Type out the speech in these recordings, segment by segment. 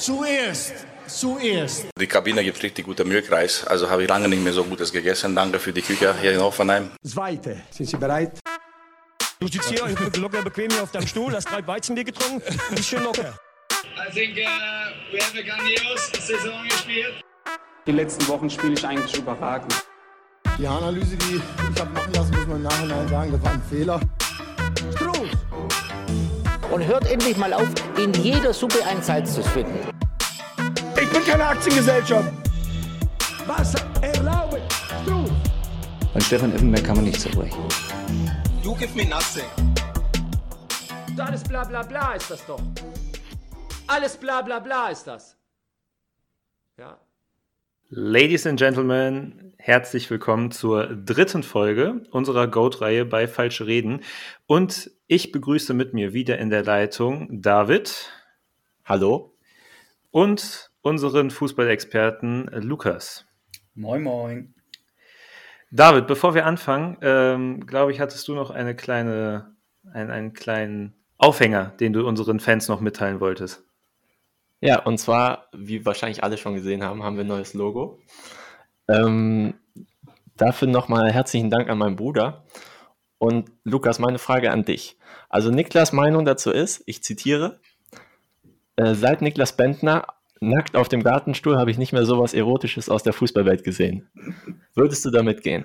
Zuerst, zuerst. Die Kabine gibt richtig guten Milchreis. Also habe ich lange nicht mehr so Gutes gegessen. Danke für die Küche hier in Hoffenheim. Zweite. Sind Sie bereit? Du sitzt hier locker bequem hier auf deinem Stuhl, hast drei Weizenbier getrunken, bist schön locker. I think uh, we have a grandios Saison gespielt. Die letzten Wochen spiele ich eigentlich überragend. Die Analyse, die ich habe machen lassen, muss man im Nachhinein sagen, das war ein Fehler. Struß. Und hört endlich mal auf, in jeder Suppe ein Salz zu finden. Ich bin keine Aktiengesellschaft. Was erlaube? Struß. An Stefan Effenberg kann man nicht zerbrechen. You give me nothing. Alles bla bla bla ist das doch. Alles bla bla bla ist das. Ja. Ladies and Gentlemen, herzlich willkommen zur dritten Folge unserer Goat-Reihe bei Falsche Reden. Und ich begrüße mit mir wieder in der Leitung David. Hallo. Und unseren Fußballexperten Lukas. Moin, moin. David, bevor wir anfangen, ähm, glaube ich, hattest du noch eine kleine, ein, einen kleinen Aufhänger, den du unseren Fans noch mitteilen wolltest. Ja, und zwar, wie wahrscheinlich alle schon gesehen haben, haben wir ein neues Logo. Ähm, dafür nochmal herzlichen Dank an meinen Bruder. Und Lukas, meine Frage an dich. Also Niklas Meinung dazu ist, ich zitiere, äh, seit Niklas Bentner nackt auf dem Gartenstuhl habe ich nicht mehr sowas Erotisches aus der Fußballwelt gesehen. Würdest du damit gehen?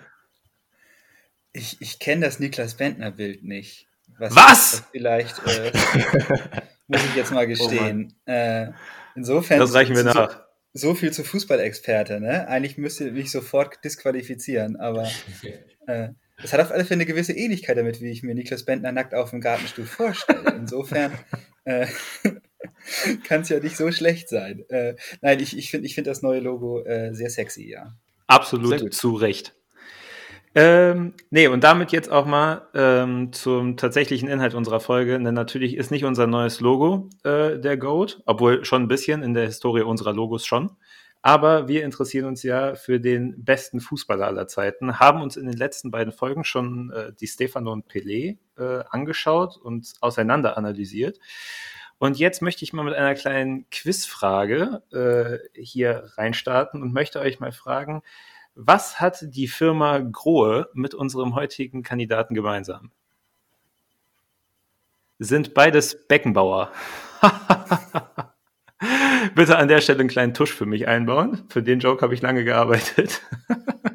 Ich, ich kenne das Niklas Bentner-Bild nicht. Was? Was? Vielleicht äh, muss ich jetzt mal gestehen. Oh äh, insofern. Das reichen wir so, nach. So viel zu Fußballexperte, ne? Eigentlich müsste mich sofort disqualifizieren, aber äh, es hat auf alle Fälle eine gewisse Ähnlichkeit damit, wie ich mir Niklas Bentner nackt auf dem Gartenstuhl vorstelle. Insofern äh, kann es ja nicht so schlecht sein. Äh, nein, ich, ich finde ich find das neue Logo äh, sehr sexy, ja. Absolut zu Recht. Ähm, nee, und damit jetzt auch mal ähm, zum tatsächlichen Inhalt unserer Folge. Denn natürlich ist nicht unser neues Logo äh, der Goat, obwohl schon ein bisschen in der Historie unserer Logos schon. Aber wir interessieren uns ja für den besten Fußballer aller Zeiten, haben uns in den letzten beiden Folgen schon äh, die Stefano und Pelé äh, angeschaut und auseinander analysiert. Und jetzt möchte ich mal mit einer kleinen Quizfrage äh, hier reinstarten und möchte euch mal fragen, was hat die Firma Grohe mit unserem heutigen Kandidaten gemeinsam? Sind beides Beckenbauer. Bitte an der Stelle einen kleinen Tusch für mich einbauen. Für den Joke habe ich lange gearbeitet.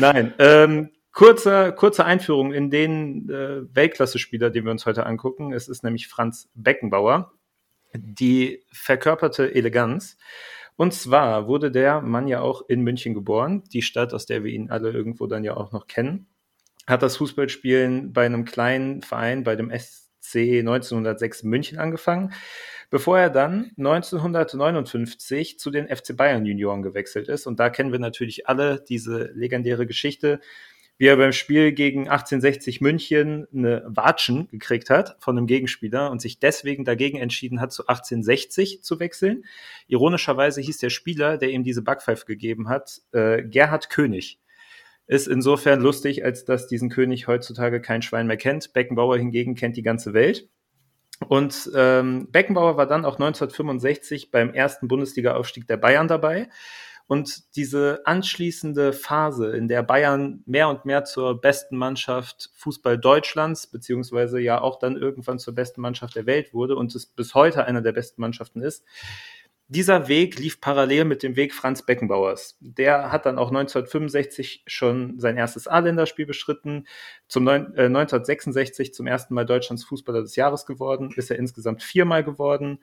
Nein, ähm, kurze, kurze Einführung in den äh, Weltklasse-Spieler, den wir uns heute angucken. Es ist nämlich Franz Beckenbauer, die verkörperte Eleganz. Und zwar wurde der Mann ja auch in München geboren, die Stadt, aus der wir ihn alle irgendwo dann ja auch noch kennen. Hat das Fußballspielen bei einem kleinen Verein, bei dem SC 1906 München angefangen, bevor er dann 1959 zu den FC Bayern Junioren gewechselt ist. Und da kennen wir natürlich alle diese legendäre Geschichte, wie er beim Spiel gegen 1860 München eine Watschen gekriegt hat von einem Gegenspieler und sich deswegen dagegen entschieden hat, zu 1860 zu wechseln. Ironischerweise hieß der Spieler, der ihm diese Backpfeife gegeben hat, äh, Gerhard König. Ist insofern lustig, als dass diesen König heutzutage kein Schwein mehr kennt. Beckenbauer hingegen kennt die ganze Welt. Und ähm, Beckenbauer war dann auch 1965 beim ersten Bundesliga-Aufstieg der Bayern dabei. Und diese anschließende Phase, in der Bayern mehr und mehr zur besten Mannschaft Fußball Deutschlands, beziehungsweise ja auch dann irgendwann zur besten Mannschaft der Welt wurde und es bis heute einer der besten Mannschaften ist, dieser Weg lief parallel mit dem Weg Franz Beckenbauers. Der hat dann auch 1965 schon sein erstes A-Länderspiel bestritten, zum äh, 1966 zum ersten Mal Deutschlands Fußballer des Jahres geworden, ist er insgesamt viermal geworden.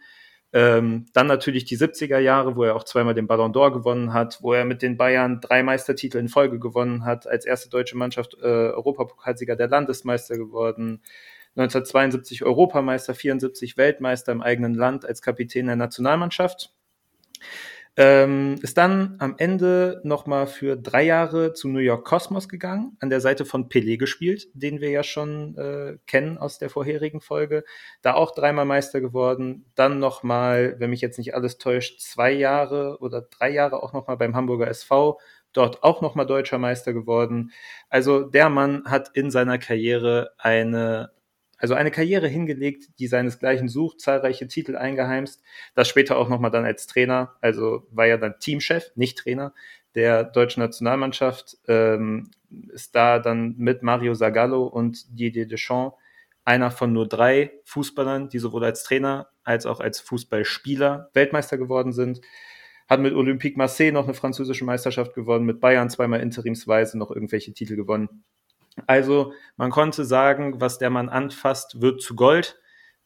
Ähm, dann natürlich die 70er Jahre, wo er auch zweimal den Ballon d'Or gewonnen hat, wo er mit den Bayern drei Meistertitel in Folge gewonnen hat, als erste deutsche Mannschaft äh, Europapokalsieger der Landesmeister geworden, 1972 Europameister, 74 Weltmeister im eigenen Land als Kapitän der Nationalmannschaft. Ähm, ist dann am Ende nochmal für drei Jahre zu New York Cosmos gegangen, an der Seite von Pelé gespielt, den wir ja schon äh, kennen aus der vorherigen Folge. Da auch dreimal Meister geworden. Dann nochmal, wenn mich jetzt nicht alles täuscht, zwei Jahre oder drei Jahre auch nochmal beim Hamburger SV dort auch nochmal deutscher Meister geworden. Also der Mann hat in seiner Karriere eine, also eine Karriere hingelegt, die seinesgleichen sucht, zahlreiche Titel eingeheimst, das später auch nochmal dann als Trainer, also war ja dann Teamchef, nicht Trainer der deutschen Nationalmannschaft, ähm, ist da dann mit Mario Zagallo und Didier Deschamps einer von nur drei Fußballern, die sowohl als Trainer als auch als Fußballspieler Weltmeister geworden sind. Hat mit Olympique Marseille noch eine französische Meisterschaft gewonnen, mit Bayern zweimal interimsweise noch irgendwelche Titel gewonnen. Also man konnte sagen, was der Mann anfasst, wird zu Gold.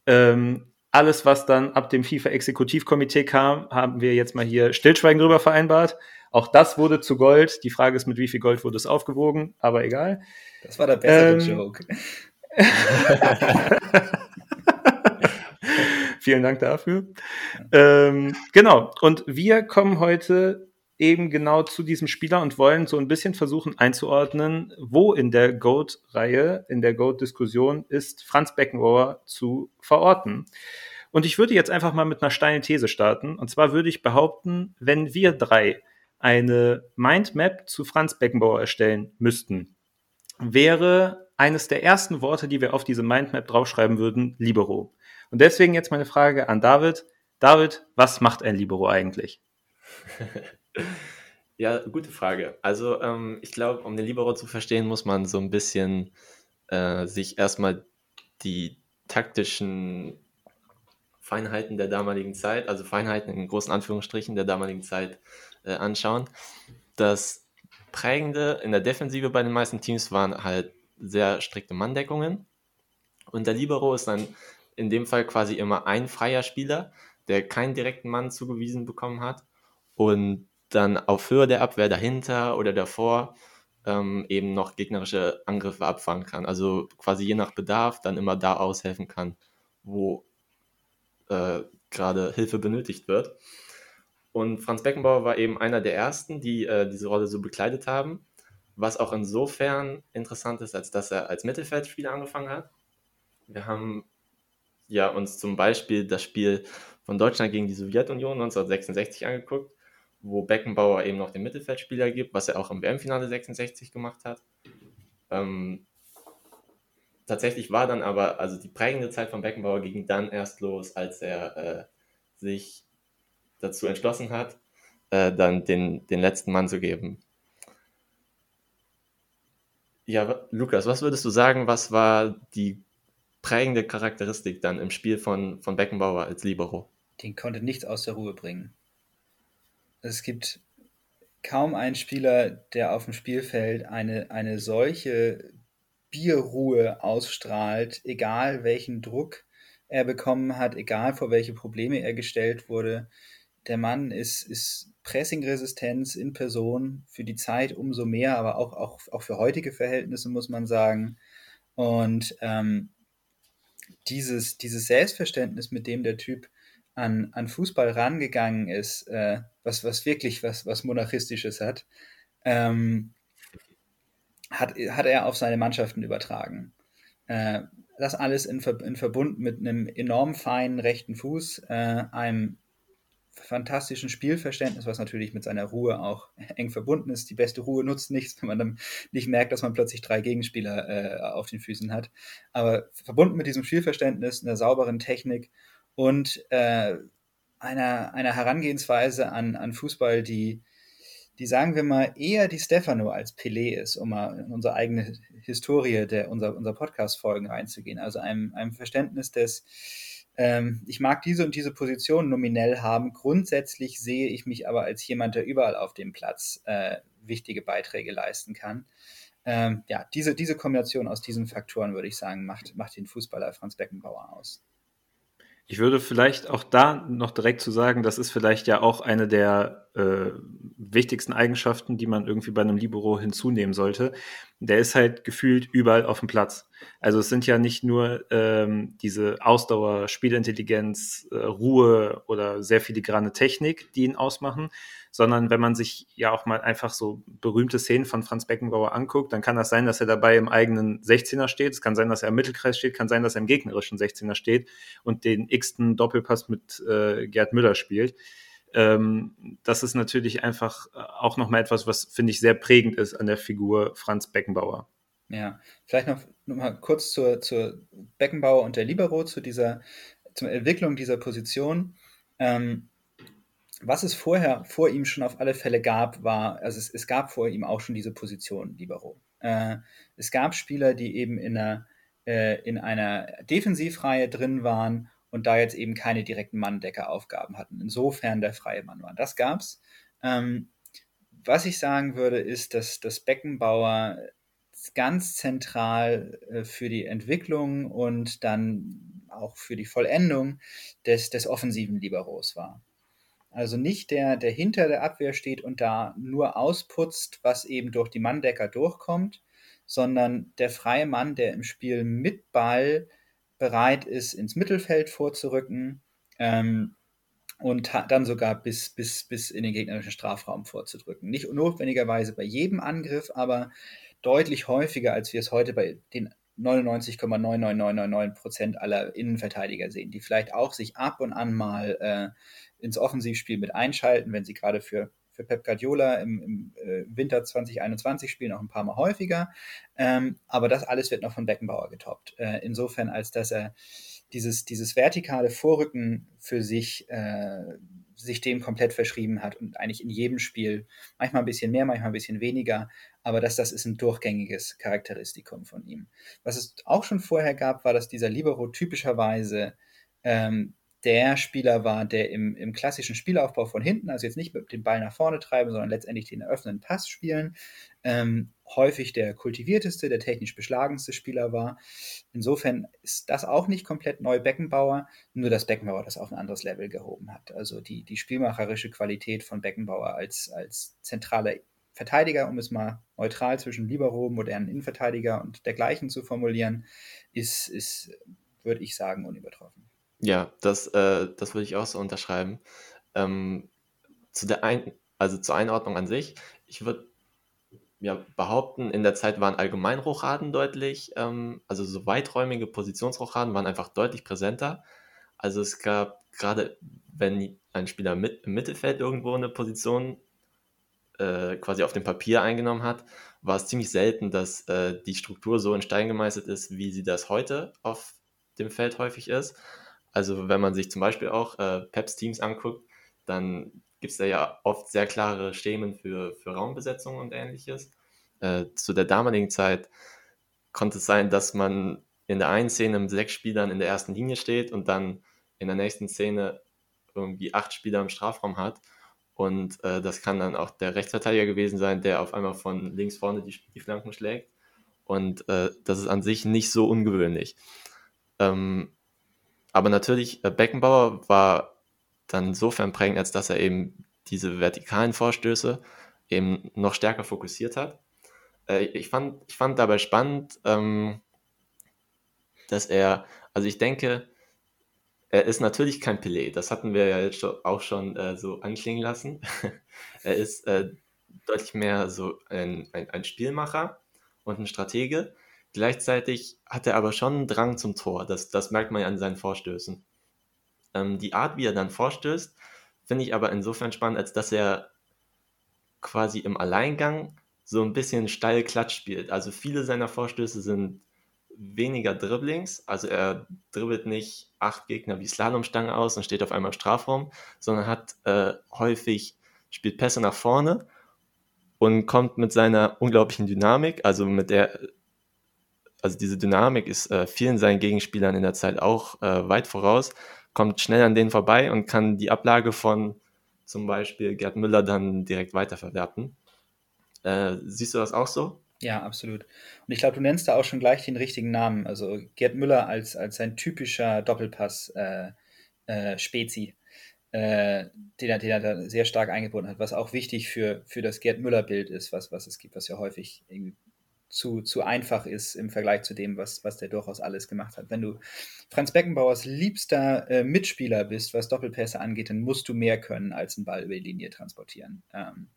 Ähm, alles, was dann ab dem FIFA-Exekutivkomitee kam, haben wir jetzt mal hier Stillschweigen drüber vereinbart. Auch das wurde zu Gold. Die Frage ist, mit wie viel Gold wurde es aufgewogen, aber egal. Das war der bessere ähm, Joke. Vielen Dank dafür. Ähm, genau. Und wir kommen heute eben genau zu diesem Spieler und wollen so ein bisschen versuchen einzuordnen, wo in der GOAT-Reihe, in der GOAT-Diskussion ist Franz Beckenbauer zu verorten. Und ich würde jetzt einfach mal mit einer steilen These starten. Und zwar würde ich behaupten, wenn wir drei eine Mindmap zu Franz Beckenbauer erstellen müssten, wäre eines der ersten Worte, die wir auf diese Mindmap draufschreiben würden, Libero. Und deswegen jetzt meine Frage an David. David, was macht ein Libero eigentlich? Ja, gute Frage. Also ähm, ich glaube, um den Libero zu verstehen, muss man so ein bisschen äh, sich erstmal die taktischen Feinheiten der damaligen Zeit, also Feinheiten in großen Anführungsstrichen der damaligen Zeit äh, anschauen. Das Prägende in der Defensive bei den meisten Teams waren halt sehr strikte Manndeckungen. Und der Libero ist dann in dem Fall quasi immer ein freier Spieler, der keinen direkten Mann zugewiesen bekommen hat und dann auf Höhe der Abwehr dahinter oder davor ähm, eben noch gegnerische Angriffe abfangen kann. Also quasi je nach Bedarf dann immer da aushelfen kann, wo äh, gerade Hilfe benötigt wird. Und Franz Beckenbauer war eben einer der ersten, die äh, diese Rolle so bekleidet haben, was auch insofern interessant ist, als dass er als Mittelfeldspieler angefangen hat. Wir haben ja uns zum Beispiel das Spiel von Deutschland gegen die Sowjetunion 1966 angeguckt, wo Beckenbauer eben noch den Mittelfeldspieler gibt, was er auch im WM-Finale 66 gemacht hat. Ähm, tatsächlich war dann aber, also die prägende Zeit von Beckenbauer ging dann erst los, als er äh, sich dazu entschlossen hat, äh, dann den, den letzten Mann zu geben. Ja, Lukas, was würdest du sagen, was war die prägende Charakteristik dann im Spiel von, von Beckenbauer als Libero? Den konnte nichts aus der Ruhe bringen. Es gibt kaum einen Spieler, der auf dem Spielfeld eine, eine solche Bierruhe ausstrahlt, egal welchen Druck er bekommen hat, egal vor welche Probleme er gestellt wurde. Der Mann ist, ist Pressing-Resistenz in Person für die Zeit umso mehr, aber auch, auch, auch für heutige Verhältnisse muss man sagen. Und ähm, dieses, dieses Selbstverständnis, mit dem der Typ an, an Fußball rangegangen ist, äh, was, was wirklich was, was Monarchistisches hat, ähm, hat, hat er auf seine Mannschaften übertragen. Äh, das alles in, in Verbund mit einem enorm feinen rechten Fuß, äh, einem fantastischen Spielverständnis, was natürlich mit seiner Ruhe auch eng verbunden ist. Die beste Ruhe nutzt nichts, wenn man dann nicht merkt, dass man plötzlich drei Gegenspieler äh, auf den Füßen hat. Aber verbunden mit diesem Spielverständnis, einer sauberen Technik und äh, einer, einer Herangehensweise an, an Fußball, die, die, sagen wir mal, eher die Stefano als Pelé ist, um mal in unsere eigene Historie der unser, unser Podcast-Folgen reinzugehen. Also einem, einem Verständnis des ähm, ich mag diese und diese Position nominell haben. Grundsätzlich sehe ich mich aber als jemand, der überall auf dem Platz äh, wichtige Beiträge leisten kann. Ähm, ja, diese, diese Kombination aus diesen Faktoren, würde ich sagen, macht, macht den Fußballer Franz Beckenbauer aus. Ich würde vielleicht auch da noch direkt zu sagen, das ist vielleicht ja auch eine der äh, wichtigsten Eigenschaften, die man irgendwie bei einem Libero hinzunehmen sollte. Der ist halt gefühlt überall auf dem Platz. Also es sind ja nicht nur ähm, diese Ausdauer, Spielintelligenz, äh, Ruhe oder sehr filigrane Technik, die ihn ausmachen, sondern wenn man sich ja auch mal einfach so berühmte Szenen von Franz Beckenbauer anguckt, dann kann das sein, dass er dabei im eigenen 16er steht, es kann sein, dass er im Mittelkreis steht, kann sein, dass er im gegnerischen 16er steht und den x-ten Doppelpass mit äh, Gerd Müller spielt. Ähm, das ist natürlich einfach auch nochmal etwas, was, finde ich, sehr prägend ist an der Figur Franz Beckenbauer. Ja, vielleicht noch, noch mal kurz zur, zur Beckenbauer und der Libero, zu dieser, zur Entwicklung dieser Position. Ähm, was es vorher vor ihm schon auf alle Fälle gab, war, also es, es gab vor ihm auch schon diese Position Libero. Äh, es gab Spieler, die eben in einer, äh, in einer Defensivreihe drin waren und da jetzt eben keine direkten Manndeckeraufgaben hatten. Insofern der freie Mann war. Das gab's. Ähm, was ich sagen würde, ist, dass das Beckenbauer ganz zentral äh, für die Entwicklung und dann auch für die Vollendung des, des offensiven Liberos war. Also nicht der, der hinter der Abwehr steht und da nur ausputzt, was eben durch die Manndecker durchkommt, sondern der freie Mann, der im Spiel mit Ball bereit ist, ins Mittelfeld vorzurücken ähm, und dann sogar bis, bis, bis in den gegnerischen Strafraum vorzudrücken. Nicht notwendigerweise bei jedem Angriff, aber deutlich häufiger, als wir es heute bei den 99,99999 Prozent aller Innenverteidiger sehen, die vielleicht auch sich ab und an mal äh, ins Offensivspiel mit einschalten, wenn sie gerade für, für Pep Guardiola im, im äh, Winter 2021 spielen, auch ein paar Mal häufiger. Ähm, aber das alles wird noch von Beckenbauer getoppt. Äh, insofern, als dass er dieses, dieses vertikale Vorrücken für sich äh, sich dem komplett verschrieben hat und eigentlich in jedem Spiel, manchmal ein bisschen mehr, manchmal ein bisschen weniger, aber dass das ist ein durchgängiges Charakteristikum von ihm. Was es auch schon vorher gab, war, dass dieser Libero typischerweise ähm, der Spieler war, der im, im klassischen Spielaufbau von hinten, also jetzt nicht mit dem Ball nach vorne treiben, sondern letztendlich den eröffnenden Pass spielen, ähm, häufig der kultivierteste, der technisch beschlagenste Spieler war. Insofern ist das auch nicht komplett neu Beckenbauer, nur dass Beckenbauer das auf ein anderes Level gehoben hat. Also die, die spielmacherische Qualität von Beckenbauer als, als zentraler Verteidiger, um es mal neutral zwischen Libero, modernen Innenverteidiger und dergleichen zu formulieren, ist, ist würde ich sagen, unübertroffen. Ja, das, äh, das würde ich auch so unterschreiben. Ähm, zu der Ein also zur Einordnung an sich, ich würde ja, behaupten, in der Zeit waren Allgemeinrochaden deutlich, ähm, also so weiträumige Positionsrochaden waren einfach deutlich präsenter. Also es gab gerade, wenn ein Spieler mit, im Mittelfeld irgendwo eine Position äh, quasi auf dem Papier eingenommen hat, war es ziemlich selten, dass äh, die Struktur so in Stein gemeißelt ist, wie sie das heute auf dem Feld häufig ist. Also wenn man sich zum Beispiel auch äh, Peps Teams anguckt, dann gibt es da ja oft sehr klare Schemen für, für Raumbesetzung und ähnliches. Äh, zu der damaligen Zeit konnte es sein, dass man in der einen Szene mit sechs Spielern in der ersten Linie steht und dann in der nächsten Szene irgendwie acht Spieler im Strafraum hat. Und äh, das kann dann auch der Rechtsverteidiger gewesen sein, der auf einmal von links vorne die, die Flanken schlägt. Und äh, das ist an sich nicht so ungewöhnlich. Ähm, aber natürlich, äh, Beckenbauer war dann insofern prägend, als dass er eben diese vertikalen Vorstöße eben noch stärker fokussiert hat. Äh, ich, fand, ich fand dabei spannend, ähm, dass er, also ich denke, er ist natürlich kein Pelé, das hatten wir ja jetzt auch schon äh, so anklingen lassen. er ist äh, deutlich mehr so ein, ein, ein Spielmacher und ein Stratege. Gleichzeitig hat er aber schon einen Drang zum Tor. Das, das merkt man ja an seinen Vorstößen. Ähm, die Art, wie er dann vorstößt, finde ich aber insofern spannend, als dass er quasi im Alleingang so ein bisschen steil Klatsch spielt. Also viele seiner Vorstöße sind weniger Dribblings, also er dribbelt nicht acht Gegner wie Slalomstange aus und steht auf einmal im Strafraum, sondern hat äh, häufig, spielt Pässe nach vorne und kommt mit seiner unglaublichen Dynamik, also mit der also diese Dynamik ist äh, vielen seinen Gegenspielern in der Zeit auch äh, weit voraus, kommt schnell an denen vorbei und kann die Ablage von zum Beispiel Gerd Müller dann direkt weiterverwerten. Äh, siehst du das auch so? Ja, absolut. Und ich glaube, du nennst da auch schon gleich den richtigen Namen. Also Gerd Müller als, als ein typischer Doppelpass-Spezi, äh, äh, den, er, den er da sehr stark eingebunden hat, was auch wichtig für, für das Gerd Müller-Bild ist, was, was es gibt, was ja häufig zu, zu einfach ist im Vergleich zu dem, was, was der durchaus alles gemacht hat. Wenn du Franz Beckenbauers liebster äh, Mitspieler bist, was Doppelpässe angeht, dann musst du mehr können, als einen Ball über die Linie transportieren. Ähm,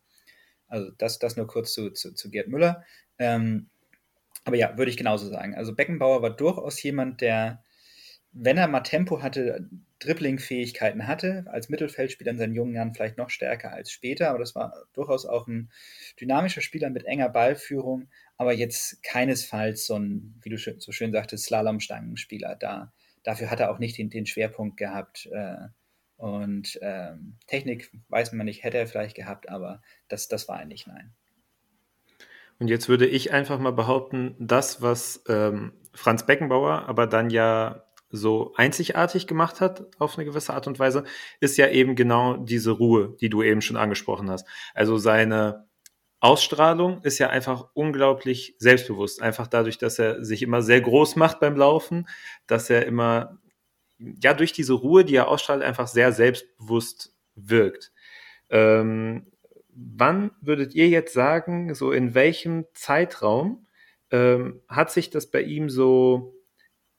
also das, das nur kurz zu, zu, zu Gerd Müller. Ähm, aber ja, würde ich genauso sagen. Also Beckenbauer war durchaus jemand, der wenn er mal Tempo hatte, Dribbling-Fähigkeiten hatte, als Mittelfeldspieler in seinen jungen Jahren vielleicht noch stärker als später, aber das war durchaus auch ein dynamischer Spieler mit enger Ballführung, aber jetzt keinesfalls so ein, wie du so schön sagtest, Slalomstangenspieler. Da, dafür hat er auch nicht den, den Schwerpunkt gehabt. Äh, und ähm, Technik weiß man nicht, hätte er vielleicht gehabt, aber das, das war nicht, nein. Und jetzt würde ich einfach mal behaupten, das, was ähm, Franz Beckenbauer aber dann ja so einzigartig gemacht hat auf eine gewisse Art und Weise, ist ja eben genau diese Ruhe, die du eben schon angesprochen hast. Also seine Ausstrahlung ist ja einfach unglaublich selbstbewusst. Einfach dadurch, dass er sich immer sehr groß macht beim Laufen, dass er immer, ja, durch diese Ruhe, die er ausstrahlt, einfach sehr selbstbewusst wirkt. Ähm, wann würdet ihr jetzt sagen, so in welchem Zeitraum ähm, hat sich das bei ihm so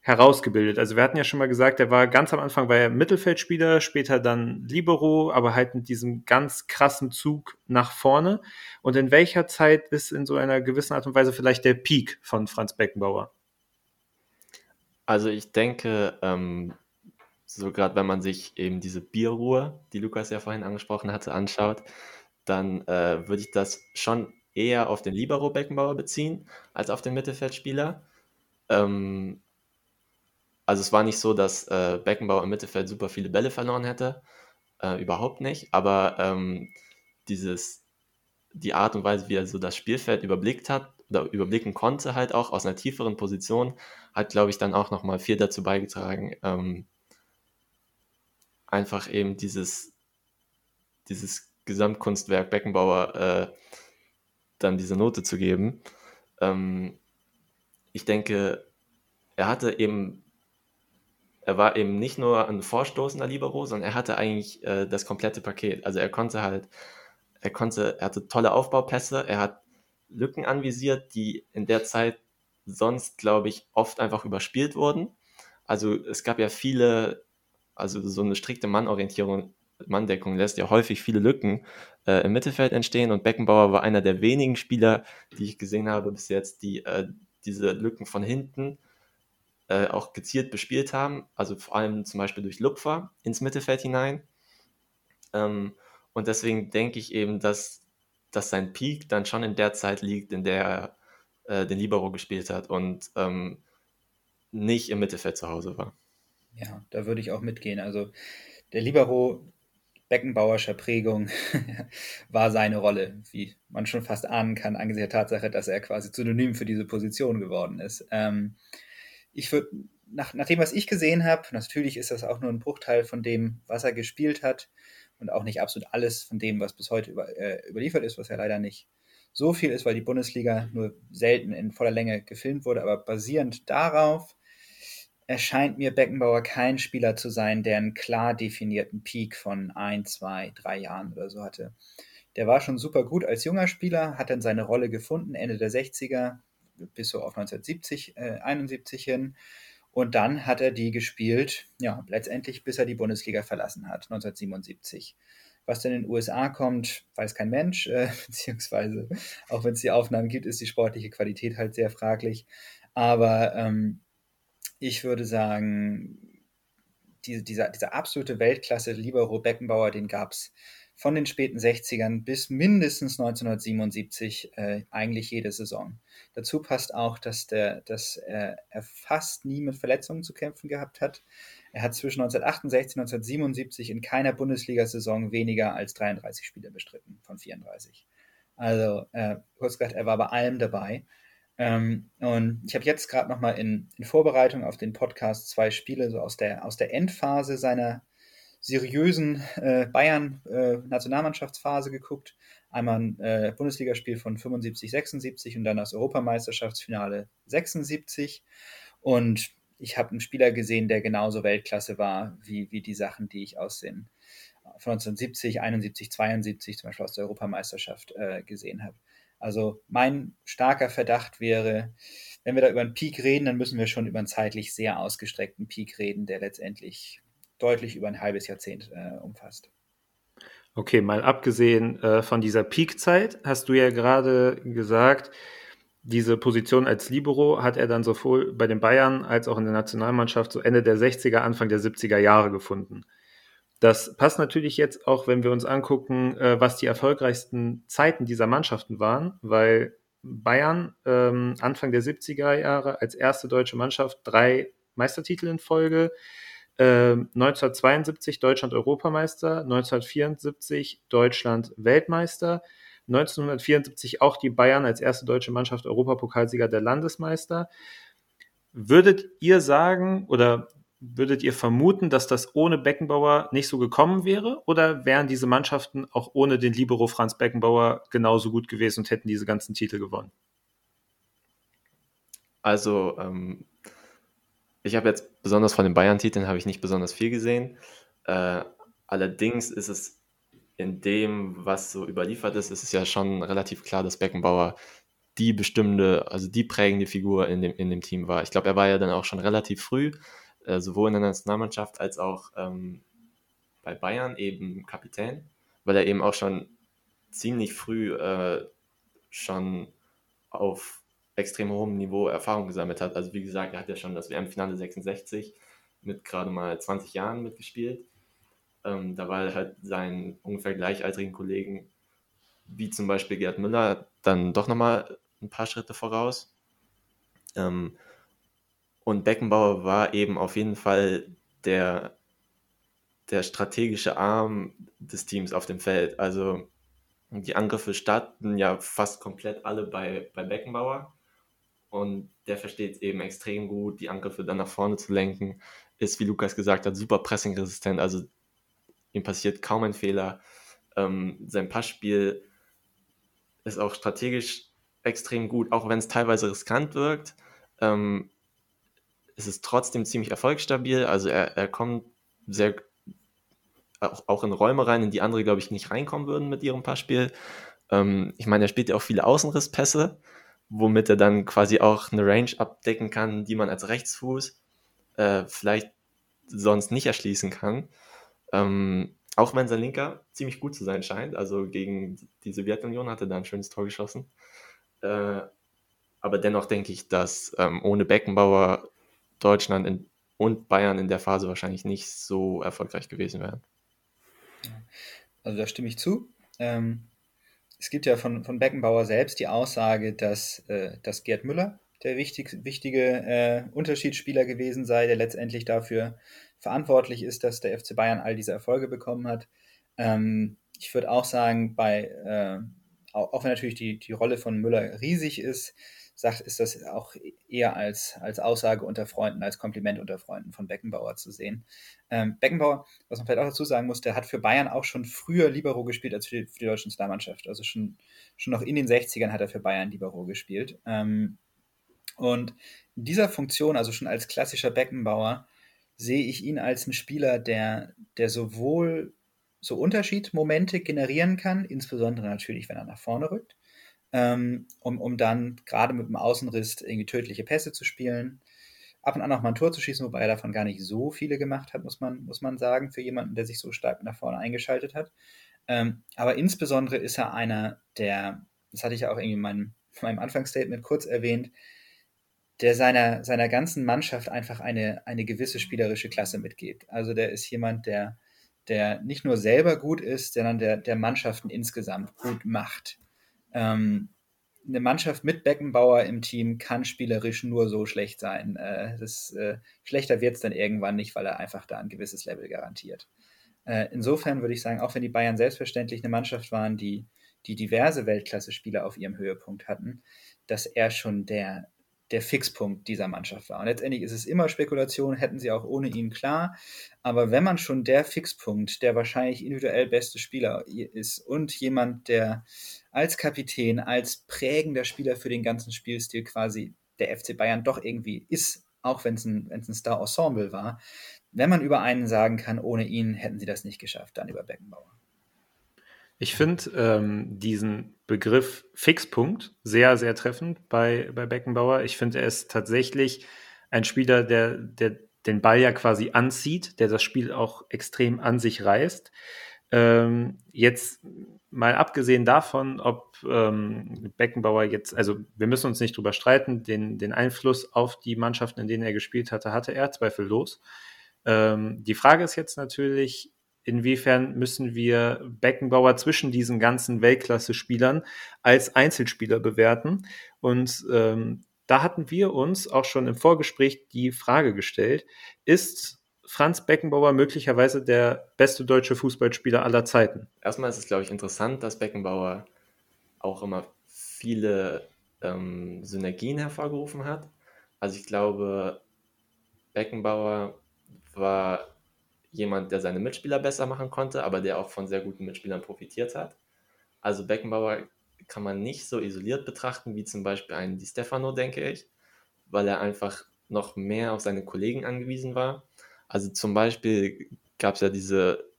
herausgebildet. Also wir hatten ja schon mal gesagt, er war ganz am Anfang war er Mittelfeldspieler, später dann Libero, aber halt mit diesem ganz krassen Zug nach vorne. Und in welcher Zeit ist in so einer gewissen Art und Weise vielleicht der Peak von Franz Beckenbauer? Also ich denke, ähm, so gerade wenn man sich eben diese Bierruhe, die Lukas ja vorhin angesprochen hatte, anschaut, dann äh, würde ich das schon eher auf den Libero Beckenbauer beziehen als auf den Mittelfeldspieler. Ähm, also es war nicht so, dass äh, Beckenbauer im Mittelfeld super viele Bälle verloren hätte. Äh, überhaupt nicht. Aber ähm, dieses, die Art und Weise, wie er so das Spielfeld überblickt hat oder überblicken konnte, halt auch aus einer tieferen Position, hat, glaube ich, dann auch nochmal viel dazu beigetragen, ähm, einfach eben dieses, dieses Gesamtkunstwerk Beckenbauer äh, dann diese Note zu geben. Ähm, ich denke, er hatte eben er war eben nicht nur ein vorstoßender Libero, sondern er hatte eigentlich äh, das komplette Paket. Also er konnte halt, er konnte, er hatte tolle Aufbaupässe, er hat Lücken anvisiert, die in der Zeit sonst, glaube ich, oft einfach überspielt wurden. Also es gab ja viele, also so eine strikte Mannorientierung, Manndeckung lässt ja häufig viele Lücken äh, im Mittelfeld entstehen und Beckenbauer war einer der wenigen Spieler, die ich gesehen habe bis jetzt, die äh, diese Lücken von hinten äh, auch gezielt bespielt haben, also vor allem zum Beispiel durch Lupfer ins Mittelfeld hinein. Ähm, und deswegen denke ich eben, dass, dass sein Peak dann schon in der Zeit liegt, in der er äh, den Libero gespielt hat und ähm, nicht im Mittelfeld zu Hause war. Ja, da würde ich auch mitgehen. Also der Libero Beckenbauerscher Prägung war seine Rolle, wie man schon fast ahnen kann, angesichts der Tatsache, dass er quasi Synonym für diese Position geworden ist. Ähm, ich würde, nach, nach dem, was ich gesehen habe, natürlich ist das auch nur ein Bruchteil von dem, was er gespielt hat und auch nicht absolut alles von dem, was bis heute über, äh, überliefert ist, was ja leider nicht so viel ist, weil die Bundesliga nur selten in voller Länge gefilmt wurde, aber basierend darauf erscheint mir Beckenbauer kein Spieler zu sein, der einen klar definierten Peak von ein, zwei, drei Jahren oder so hatte. Der war schon super gut als junger Spieler, hat dann seine Rolle gefunden, Ende der 60er, bis so auf 1970, äh, 71 hin. Und dann hat er die gespielt, ja, letztendlich bis er die Bundesliga verlassen hat, 1977. Was denn in den USA kommt, weiß kein Mensch, äh, beziehungsweise auch wenn es die Aufnahmen gibt, ist die sportliche Qualität halt sehr fraglich. Aber ähm, ich würde sagen, diese, dieser, dieser absolute Weltklasse Libero Beckenbauer, den gab es von den späten 60ern bis mindestens 1977 äh, eigentlich jede Saison. Dazu passt auch, dass, der, dass er, er fast nie mit Verletzungen zu kämpfen gehabt hat. Er hat zwischen 1968 und 1977 in keiner Bundesliga-Saison weniger als 33 Spiele bestritten von 34. Also äh, kurz gesagt, er war bei allem dabei. Ähm, und ich habe jetzt gerade nochmal in, in Vorbereitung auf den Podcast zwei Spiele so aus der, aus der Endphase seiner seriösen äh, Bayern-Nationalmannschaftsphase äh, geguckt. Einmal ein äh, Bundesligaspiel von 75, 76 und dann das Europameisterschaftsfinale 76. Und ich habe einen Spieler gesehen, der genauso Weltklasse war wie, wie die Sachen, die ich aus den von 1970, 71, 72 zum Beispiel aus der Europameisterschaft äh, gesehen habe. Also mein starker Verdacht wäre, wenn wir da über einen Peak reden, dann müssen wir schon über einen zeitlich sehr ausgestreckten Peak reden, der letztendlich deutlich über ein halbes Jahrzehnt äh, umfasst. Okay, mal abgesehen äh, von dieser Peakzeit, hast du ja gerade gesagt, diese Position als Libero hat er dann sowohl bei den Bayern als auch in der Nationalmannschaft so Ende der 60er, Anfang der 70er Jahre gefunden. Das passt natürlich jetzt auch, wenn wir uns angucken, äh, was die erfolgreichsten Zeiten dieser Mannschaften waren, weil Bayern ähm, Anfang der 70er Jahre als erste deutsche Mannschaft drei Meistertitel in Folge, äh, 1972 Deutschland Europameister, 1974 Deutschland Weltmeister, 1974 auch die Bayern als erste deutsche Mannschaft Europapokalsieger der Landesmeister. Würdet ihr sagen oder würdet ihr vermuten, dass das ohne Beckenbauer nicht so gekommen wäre? Oder wären diese Mannschaften auch ohne den Libero Franz Beckenbauer genauso gut gewesen und hätten diese ganzen Titel gewonnen? Also, ähm, ich habe jetzt besonders von den Bayern-Titeln habe ich nicht besonders viel gesehen. Äh, allerdings ist es in dem, was so überliefert ist, ist es ja schon relativ klar, dass Beckenbauer die bestimmte, also die prägende Figur in dem, in dem Team war. Ich glaube, er war ja dann auch schon relativ früh, äh, sowohl in der Nationalmannschaft als auch ähm, bei Bayern eben Kapitän, weil er eben auch schon ziemlich früh äh, schon auf extrem hohem Niveau Erfahrung gesammelt hat. Also wie gesagt, er hat ja schon das WM-Finale 66 mit gerade mal 20 Jahren mitgespielt ähm, da war halt seinen ungefähr gleichaltrigen Kollegen, wie zum Beispiel Gerd Müller, dann doch nochmal ein paar Schritte voraus. Ähm, und Beckenbauer war eben auf jeden Fall der, der strategische Arm des Teams auf dem Feld. Also die Angriffe starten ja fast komplett alle bei, bei Beckenbauer. Und der versteht eben extrem gut, die Angriffe dann nach vorne zu lenken. Ist, wie Lukas gesagt hat, super pressingresistent. Also ihm passiert kaum ein Fehler. Ähm, sein Passspiel ist auch strategisch extrem gut, auch wenn es teilweise riskant wirkt. Ähm, ist es trotzdem ziemlich erfolgsstabil. Also er, er kommt sehr auch, auch in Räume rein, in die andere, glaube ich, nicht reinkommen würden mit ihrem Passspiel. Ähm, ich meine, er spielt ja auch viele Außenrisspässe, womit er dann quasi auch eine Range abdecken kann, die man als Rechtsfuß äh, vielleicht sonst nicht erschließen kann. Ähm, auch wenn sein Linker ziemlich gut zu sein scheint. Also gegen die Sowjetunion hat er da ein schönes Tor geschossen. Äh, aber dennoch denke ich, dass ähm, ohne Beckenbauer Deutschland in, und Bayern in der Phase wahrscheinlich nicht so erfolgreich gewesen wären. Also da stimme ich zu. Ähm, es gibt ja von, von Beckenbauer selbst die Aussage, dass, äh, dass Gerd Müller der wichtig, wichtige äh, Unterschiedsspieler gewesen sei, der letztendlich dafür verantwortlich ist, dass der FC Bayern all diese Erfolge bekommen hat. Ähm, ich würde auch sagen, bei, äh, auch, auch, wenn natürlich die, die Rolle von Müller riesig ist, sagt, ist das auch eher als, als Aussage unter Freunden, als Kompliment unter Freunden von Beckenbauer zu sehen. Ähm, Beckenbauer, was man vielleicht auch dazu sagen muss, der hat für Bayern auch schon früher Libero gespielt als für die, für die deutsche Nationalmannschaft. Also schon, schon noch in den 60ern hat er für Bayern Libero gespielt. Ähm, und in dieser Funktion, also schon als klassischer Beckenbauer, sehe ich ihn als einen Spieler, der, der sowohl so Unterschiedmomente generieren kann, insbesondere natürlich, wenn er nach vorne rückt, ähm, um, um dann gerade mit dem Außenriss irgendwie tödliche Pässe zu spielen, ab und an auch mal ein Tor zu schießen, wobei er davon gar nicht so viele gemacht hat, muss man, muss man sagen, für jemanden, der sich so stark nach vorne eingeschaltet hat. Ähm, aber insbesondere ist er einer, der, das hatte ich ja auch irgendwie in meinem, meinem Anfangsstatement kurz erwähnt, der seiner, seiner ganzen Mannschaft einfach eine, eine gewisse spielerische Klasse mitgeht. Also der ist jemand, der, der nicht nur selber gut ist, sondern der, der Mannschaften insgesamt gut macht. Ähm, eine Mannschaft mit Beckenbauer im Team kann spielerisch nur so schlecht sein. Äh, das, äh, schlechter wird es dann irgendwann nicht, weil er einfach da ein gewisses Level garantiert. Äh, insofern würde ich sagen, auch wenn die Bayern selbstverständlich eine Mannschaft waren, die, die diverse Weltklasse-Spieler auf ihrem Höhepunkt hatten, dass er schon der, der Fixpunkt dieser Mannschaft war. Und letztendlich ist es immer Spekulation, hätten sie auch ohne ihn klar. Aber wenn man schon der Fixpunkt, der wahrscheinlich individuell beste Spieler ist und jemand, der als Kapitän, als prägender Spieler für den ganzen Spielstil quasi der FC Bayern doch irgendwie ist, auch wenn es ein, ein Star-Ensemble war, wenn man über einen sagen kann, ohne ihn hätten sie das nicht geschafft, dann über Beckenbauer. Ich finde ähm, diesen Begriff Fixpunkt sehr, sehr treffend bei, bei Beckenbauer. Ich finde, er ist tatsächlich ein Spieler, der, der den Ball ja quasi anzieht, der das Spiel auch extrem an sich reißt. Ähm, jetzt mal abgesehen davon, ob ähm, Beckenbauer jetzt, also wir müssen uns nicht drüber streiten, den, den Einfluss auf die Mannschaften, in denen er gespielt hatte, hatte er zweifellos. Ähm, die Frage ist jetzt natürlich, inwiefern müssen wir Beckenbauer zwischen diesen ganzen Weltklasse-Spielern als Einzelspieler bewerten? Und ähm, da hatten wir uns auch schon im Vorgespräch die Frage gestellt, ist Franz Beckenbauer möglicherweise der beste deutsche Fußballspieler aller Zeiten? Erstmal ist es, glaube ich, interessant, dass Beckenbauer auch immer viele ähm, Synergien hervorgerufen hat. Also ich glaube, Beckenbauer war jemand, der seine Mitspieler besser machen konnte, aber der auch von sehr guten Mitspielern profitiert hat. Also Beckenbauer kann man nicht so isoliert betrachten wie zum Beispiel einen Di Stefano, denke ich, weil er einfach noch mehr auf seine Kollegen angewiesen war. Also zum Beispiel gab es ja diese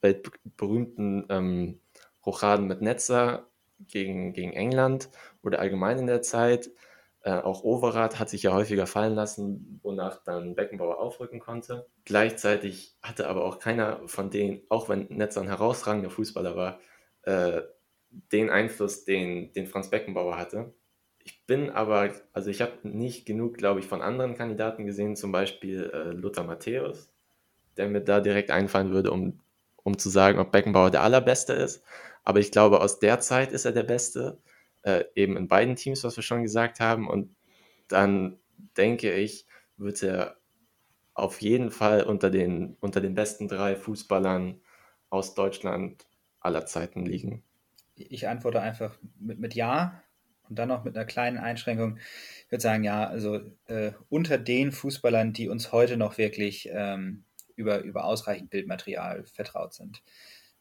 weltberühmten ähm, Rochaden mit Netzer gegen, gegen England oder allgemein in der Zeit. Äh, auch Overath hat sich ja häufiger fallen lassen, wonach dann Beckenbauer aufrücken konnte. Gleichzeitig hatte aber auch keiner von denen, auch wenn Netzer ein herausragender Fußballer war, äh, den Einfluss, den, den Franz Beckenbauer hatte. Ich bin aber, also ich habe nicht genug, glaube ich, von anderen Kandidaten gesehen, zum Beispiel äh, Lothar Matthäus, der mir da direkt einfallen würde, um, um zu sagen, ob Beckenbauer der Allerbeste ist. Aber ich glaube, aus der Zeit ist er der Beste, äh, eben in beiden Teams, was wir schon gesagt haben. Und dann denke ich, wird er auf jeden Fall unter den, unter den besten drei Fußballern aus Deutschland aller Zeiten liegen. Ich antworte einfach mit, mit Ja und dann noch mit einer kleinen Einschränkung. Ich würde sagen, ja, also äh, unter den Fußballern, die uns heute noch wirklich ähm, über, über ausreichend Bildmaterial vertraut sind.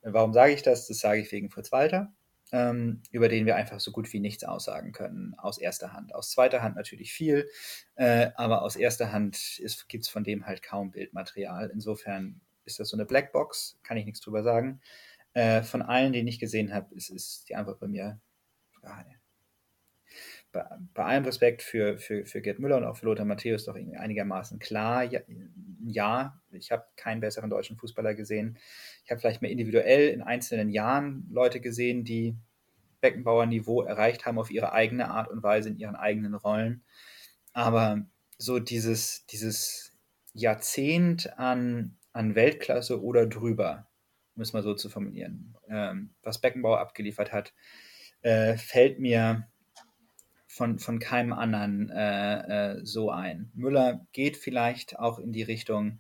Warum sage ich das? Das sage ich wegen Fritz Walter, ähm, über den wir einfach so gut wie nichts aussagen können aus erster Hand. Aus zweiter Hand natürlich viel, äh, aber aus erster Hand gibt es von dem halt kaum Bildmaterial. Insofern ist das so eine Blackbox, kann ich nichts drüber sagen. Äh, von allen, die ich gesehen habe, ist, ist die Antwort bei mir bei, bei allem Respekt für, für, für Gerd Müller und auch für Lothar Matthäus doch einigermaßen klar. Ja, ja ich habe keinen besseren deutschen Fußballer gesehen. Ich habe vielleicht mehr individuell in einzelnen Jahren Leute gesehen, die Beckenbauer-Niveau erreicht haben auf ihre eigene Art und Weise in ihren eigenen Rollen. Aber so dieses, dieses Jahrzehnt an, an Weltklasse oder drüber, um es mal so zu formulieren, ähm, was Beckenbauer abgeliefert hat, äh, fällt mir von, von keinem anderen äh, äh, so ein. Müller geht vielleicht auch in die Richtung,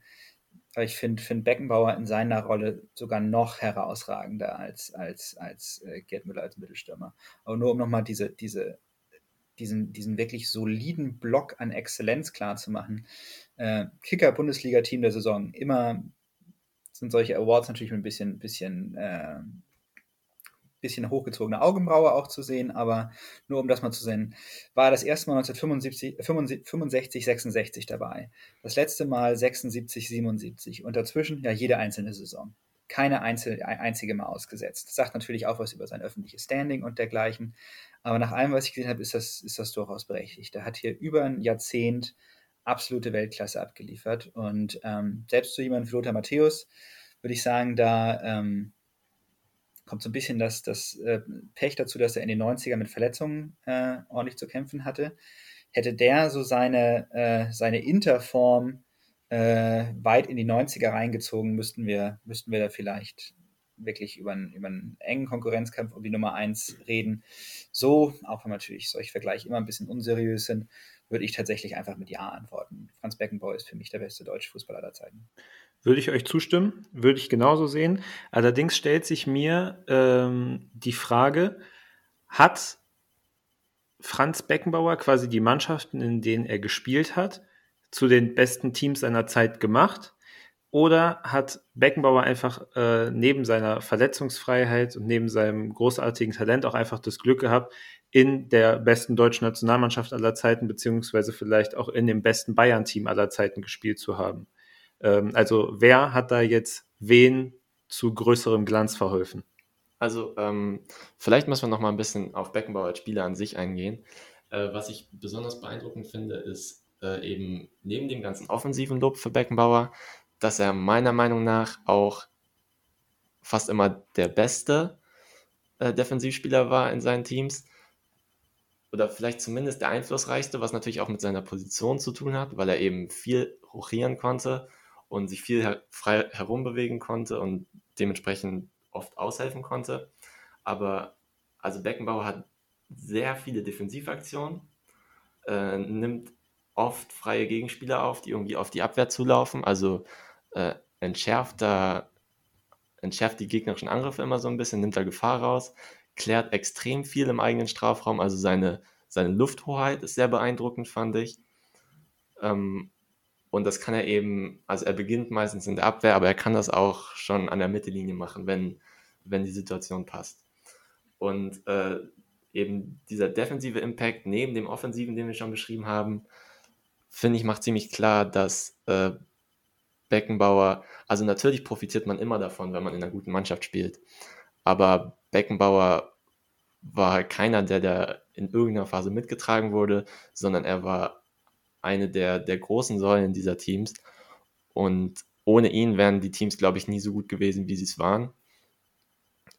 aber ich finde find Beckenbauer in seiner Rolle sogar noch herausragender als, als, als äh, Gerd Müller als Mittelstürmer. Aber nur um nochmal diese, diese, diesen, diesen wirklich soliden Block an Exzellenz klarzumachen. Äh, Kicker-Bundesliga-Team der Saison, immer sind solche Awards natürlich ein bisschen, bisschen äh, bisschen hochgezogene Augenbraue auch zu sehen, aber nur um das mal zu sehen, war das erste Mal 1965, 65, 66 dabei. Das letzte Mal 76, 77 und dazwischen ja jede einzelne Saison. Keine einzel, einzige Mal ausgesetzt. Das sagt natürlich auch was über sein öffentliches Standing und dergleichen. Aber nach allem, was ich gesehen habe, ist das, ist das durchaus berechtigt. Er hat hier über ein Jahrzehnt absolute Weltklasse abgeliefert. Und ähm, selbst zu jemandem wie Lothar Matthäus würde ich sagen, da ähm, kommt so ein bisschen das, das äh, Pech dazu, dass er in den 90er mit Verletzungen äh, ordentlich zu kämpfen hatte. Hätte der so seine, äh, seine Interform äh, weit in die 90er reingezogen, müssten wir, müssten wir da vielleicht wirklich über einen, über einen engen Konkurrenzkampf um die Nummer 1 reden. So, auch wenn natürlich solche Vergleiche immer ein bisschen unseriös sind, würde ich tatsächlich einfach mit Ja antworten. Franz Beckenbauer ist für mich der beste deutsche Fußballer aller Zeiten. Würde ich euch zustimmen, würde ich genauso sehen. Allerdings stellt sich mir ähm, die Frage, hat Franz Beckenbauer quasi die Mannschaften, in denen er gespielt hat, zu den besten Teams seiner Zeit gemacht? Oder hat Beckenbauer einfach äh, neben seiner Verletzungsfreiheit und neben seinem großartigen Talent auch einfach das Glück gehabt, in der besten deutschen Nationalmannschaft aller Zeiten, beziehungsweise vielleicht auch in dem besten Bayern-Team aller Zeiten gespielt zu haben? Ähm, also wer hat da jetzt wen zu größerem Glanz verholfen? Also ähm, vielleicht müssen wir noch mal ein bisschen auf Beckenbauer als Spieler an sich eingehen. Äh, was ich besonders beeindruckend finde, ist äh, eben neben dem ganzen offensiven Lob für Beckenbauer, dass er meiner Meinung nach auch fast immer der beste äh, Defensivspieler war in seinen Teams. Oder vielleicht zumindest der einflussreichste, was natürlich auch mit seiner Position zu tun hat, weil er eben viel rochieren konnte und sich viel frei herumbewegen konnte und dementsprechend oft aushelfen konnte. Aber also Beckenbauer hat sehr viele Defensivaktionen, äh, nimmt oft freie Gegenspieler auf, die irgendwie auf die Abwehr zulaufen, also äh, entschärft da entschärft die gegnerischen Angriffe immer so ein bisschen, nimmt da Gefahr raus, klärt extrem viel im eigenen Strafraum, also seine, seine Lufthoheit ist sehr beeindruckend, fand ich. Ähm, und das kann er eben, also er beginnt meistens in der Abwehr, aber er kann das auch schon an der Mittellinie machen, wenn, wenn die Situation passt. Und äh, eben dieser defensive Impact neben dem offensiven, den wir schon beschrieben haben, finde ich, macht ziemlich klar, dass äh, Beckenbauer, also natürlich profitiert man immer davon, wenn man in einer guten Mannschaft spielt. Aber Beckenbauer war keiner, der da in irgendeiner Phase mitgetragen wurde, sondern er war eine der, der großen Säulen dieser Teams. Und ohne ihn wären die Teams, glaube ich, nie so gut gewesen, wie sie es waren.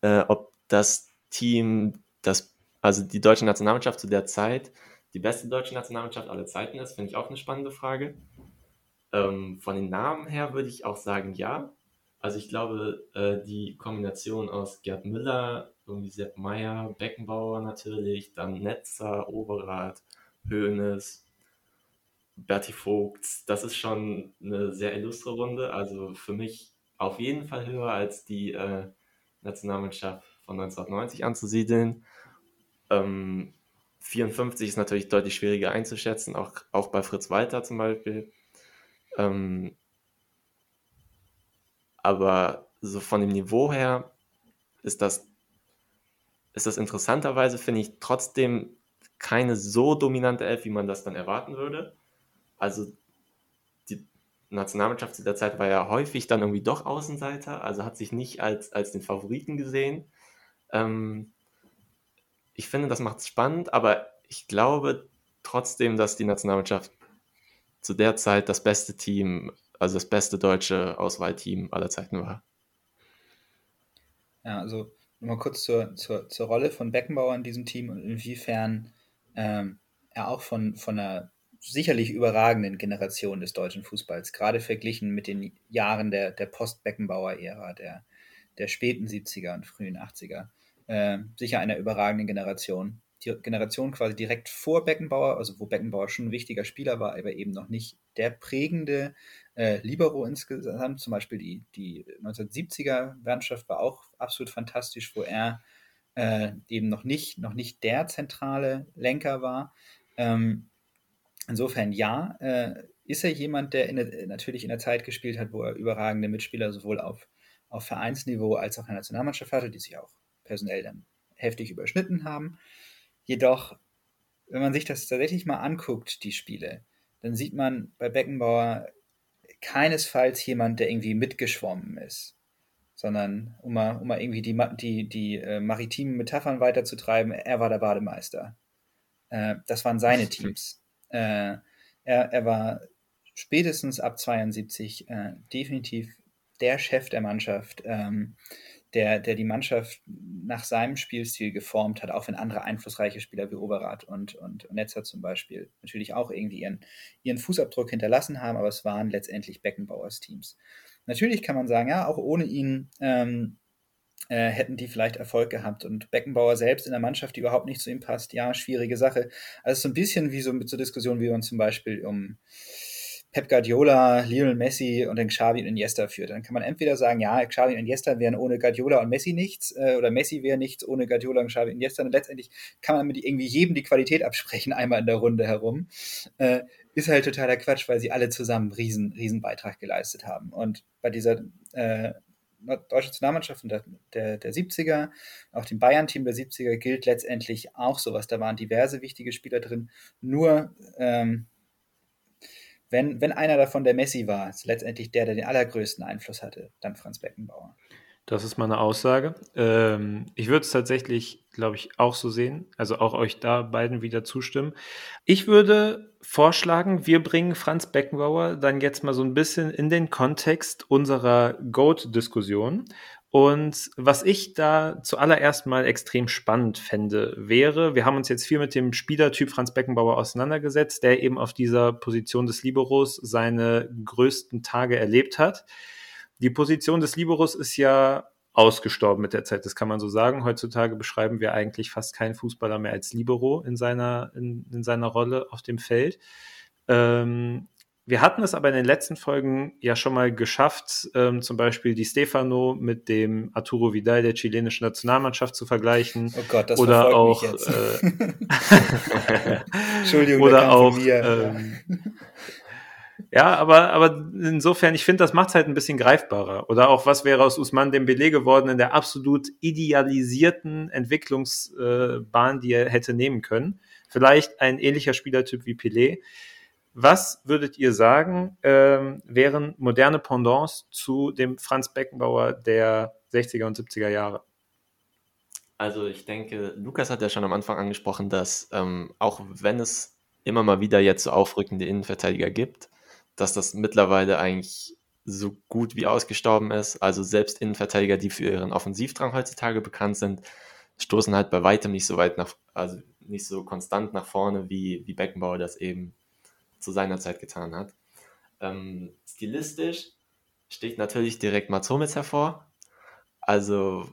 Äh, ob das Team, das, also die deutsche Nationalmannschaft zu der Zeit, die beste deutsche Nationalmannschaft aller Zeiten ist, finde ich auch eine spannende Frage. Ähm, von den Namen her würde ich auch sagen, ja. Also ich glaube, äh, die Kombination aus Gerd Müller, irgendwie Sepp Meyer, Beckenbauer natürlich, dann Netzer, Overath, Hoeneß, Berti Vogts, das ist schon eine sehr illustre Runde. Also für mich auf jeden Fall höher als die äh, Nationalmannschaft von 1990 anzusiedeln. Ähm, 54 ist natürlich deutlich schwieriger einzuschätzen, auch, auch bei Fritz Walter zum Beispiel. Ähm, aber so von dem Niveau her ist das, ist das interessanterweise, finde ich, trotzdem keine so dominante Elf, wie man das dann erwarten würde. Also die Nationalmannschaft zu der Zeit war ja häufig dann irgendwie doch Außenseiter, also hat sich nicht als, als den Favoriten gesehen. Ähm, ich finde, das macht es spannend, aber ich glaube trotzdem, dass die Nationalmannschaft zu der Zeit das beste Team, also das beste deutsche Auswahlteam aller Zeiten war. Ja, also nochmal kurz zur, zur, zur Rolle von Beckenbauer in diesem Team und inwiefern ähm, er auch von, von einer sicherlich überragenden Generation des deutschen Fußballs, gerade verglichen mit den Jahren der, der Post-Beckenbauer-Ära, der, der späten 70er und frühen 80er, äh, sicher einer überragenden Generation die Generation quasi direkt vor Beckenbauer, also wo Beckenbauer schon ein wichtiger Spieler war, aber eben noch nicht der prägende äh, Libero insgesamt. Zum Beispiel die, die 1970er Mannschaft war auch absolut fantastisch, wo er äh, eben noch nicht, noch nicht der zentrale Lenker war. Ähm, insofern ja, äh, ist er jemand, der in, natürlich in der Zeit gespielt hat, wo er überragende Mitspieler sowohl auf, auf Vereinsniveau als auch in der Nationalmannschaft hatte, die sich auch personell dann heftig überschnitten haben. Jedoch, wenn man sich das tatsächlich mal anguckt, die Spiele, dann sieht man bei Beckenbauer keinesfalls jemand, der irgendwie mitgeschwommen ist. Sondern, um mal, um mal irgendwie die, die, die äh, maritimen Metaphern weiterzutreiben, er war der Bademeister. Äh, das waren seine Teams. Äh, er, er war spätestens ab 72 äh, definitiv der Chef der Mannschaft. Ähm, der, der die Mannschaft nach seinem Spielstil geformt hat, auch wenn andere einflussreiche Spieler wie Overath und, und Netzer zum Beispiel natürlich auch irgendwie ihren, ihren Fußabdruck hinterlassen haben, aber es waren letztendlich Beckenbauers Teams. Natürlich kann man sagen, ja, auch ohne ihn ähm, äh, hätten die vielleicht Erfolg gehabt und Beckenbauer selbst in der Mannschaft, die überhaupt nicht zu ihm passt, ja, schwierige Sache. Also so ein bisschen wie so mit so Diskussionen, wie man zum Beispiel um Pep Guardiola, Lionel Messi und dann Xavi und Iniesta führt. Dann kann man entweder sagen, ja, Xavi und Iniesta wären ohne Guardiola und Messi nichts äh, oder Messi wäre nichts ohne Guardiola und Xavi und Iniesta. Und letztendlich kann man mit irgendwie jedem die Qualität absprechen, einmal in der Runde herum. Äh, ist halt totaler Quatsch, weil sie alle zusammen einen riesen, riesen Beitrag geleistet haben. Und bei dieser äh, deutschen Nationalmannschaft der, der, der 70er, auch dem Bayern-Team der 70er gilt letztendlich auch sowas. Da waren diverse wichtige Spieler drin. Nur ähm, wenn, wenn einer davon der Messi war, ist letztendlich der, der den allergrößten Einfluss hatte, dann Franz Beckenbauer. Das ist meine Aussage. Ähm, ich würde es tatsächlich, glaube ich, auch so sehen. Also auch euch da beiden wieder zustimmen. Ich würde vorschlagen, wir bringen Franz Beckenbauer dann jetzt mal so ein bisschen in den Kontext unserer GOAT-Diskussion Und was ich da zuallererst mal extrem spannend fände, wäre, wir haben uns jetzt viel mit dem Spielertyp Franz Beckenbauer auseinandergesetzt, der eben auf dieser Position des Liberos seine größten Tage erlebt hat. Die Position des Liberos ist ja ausgestorben mit der Zeit, das kann man so sagen. Heutzutage beschreiben wir eigentlich fast keinen Fußballer mehr als Libero in seiner, in, in seiner Rolle auf dem Feld. Ähm, wir hatten es aber in den letzten Folgen ja schon mal geschafft, ähm, zum Beispiel die Stefano mit dem Arturo Vidal der chilenischen Nationalmannschaft zu vergleichen. Oh Gott, das oder auch, mich jetzt. Äh, Entschuldigung, oder auch ähm, ja, aber, aber insofern, ich finde, das macht es halt ein bisschen greifbarer. Oder auch, was wäre aus Usman Dembele geworden in der absolut idealisierten Entwicklungsbahn, die er hätte nehmen können. Vielleicht ein ähnlicher Spielertyp wie Pelé. Was würdet ihr sagen, ähm, wären moderne Pendants zu dem Franz Beckenbauer der 60er und 70er Jahre? Also ich denke, Lukas hat ja schon am Anfang angesprochen, dass ähm, auch wenn es immer mal wieder jetzt so aufrückende Innenverteidiger gibt, dass das mittlerweile eigentlich so gut wie ausgestorben ist. Also selbst Innenverteidiger, die für ihren Offensivdrang heutzutage bekannt sind, stoßen halt bei weitem nicht so weit nach, also nicht so konstant nach vorne, wie, wie Beckenbauer das eben zu seiner Zeit getan hat. Ähm, stilistisch sticht natürlich direkt Mats Hummels hervor. Also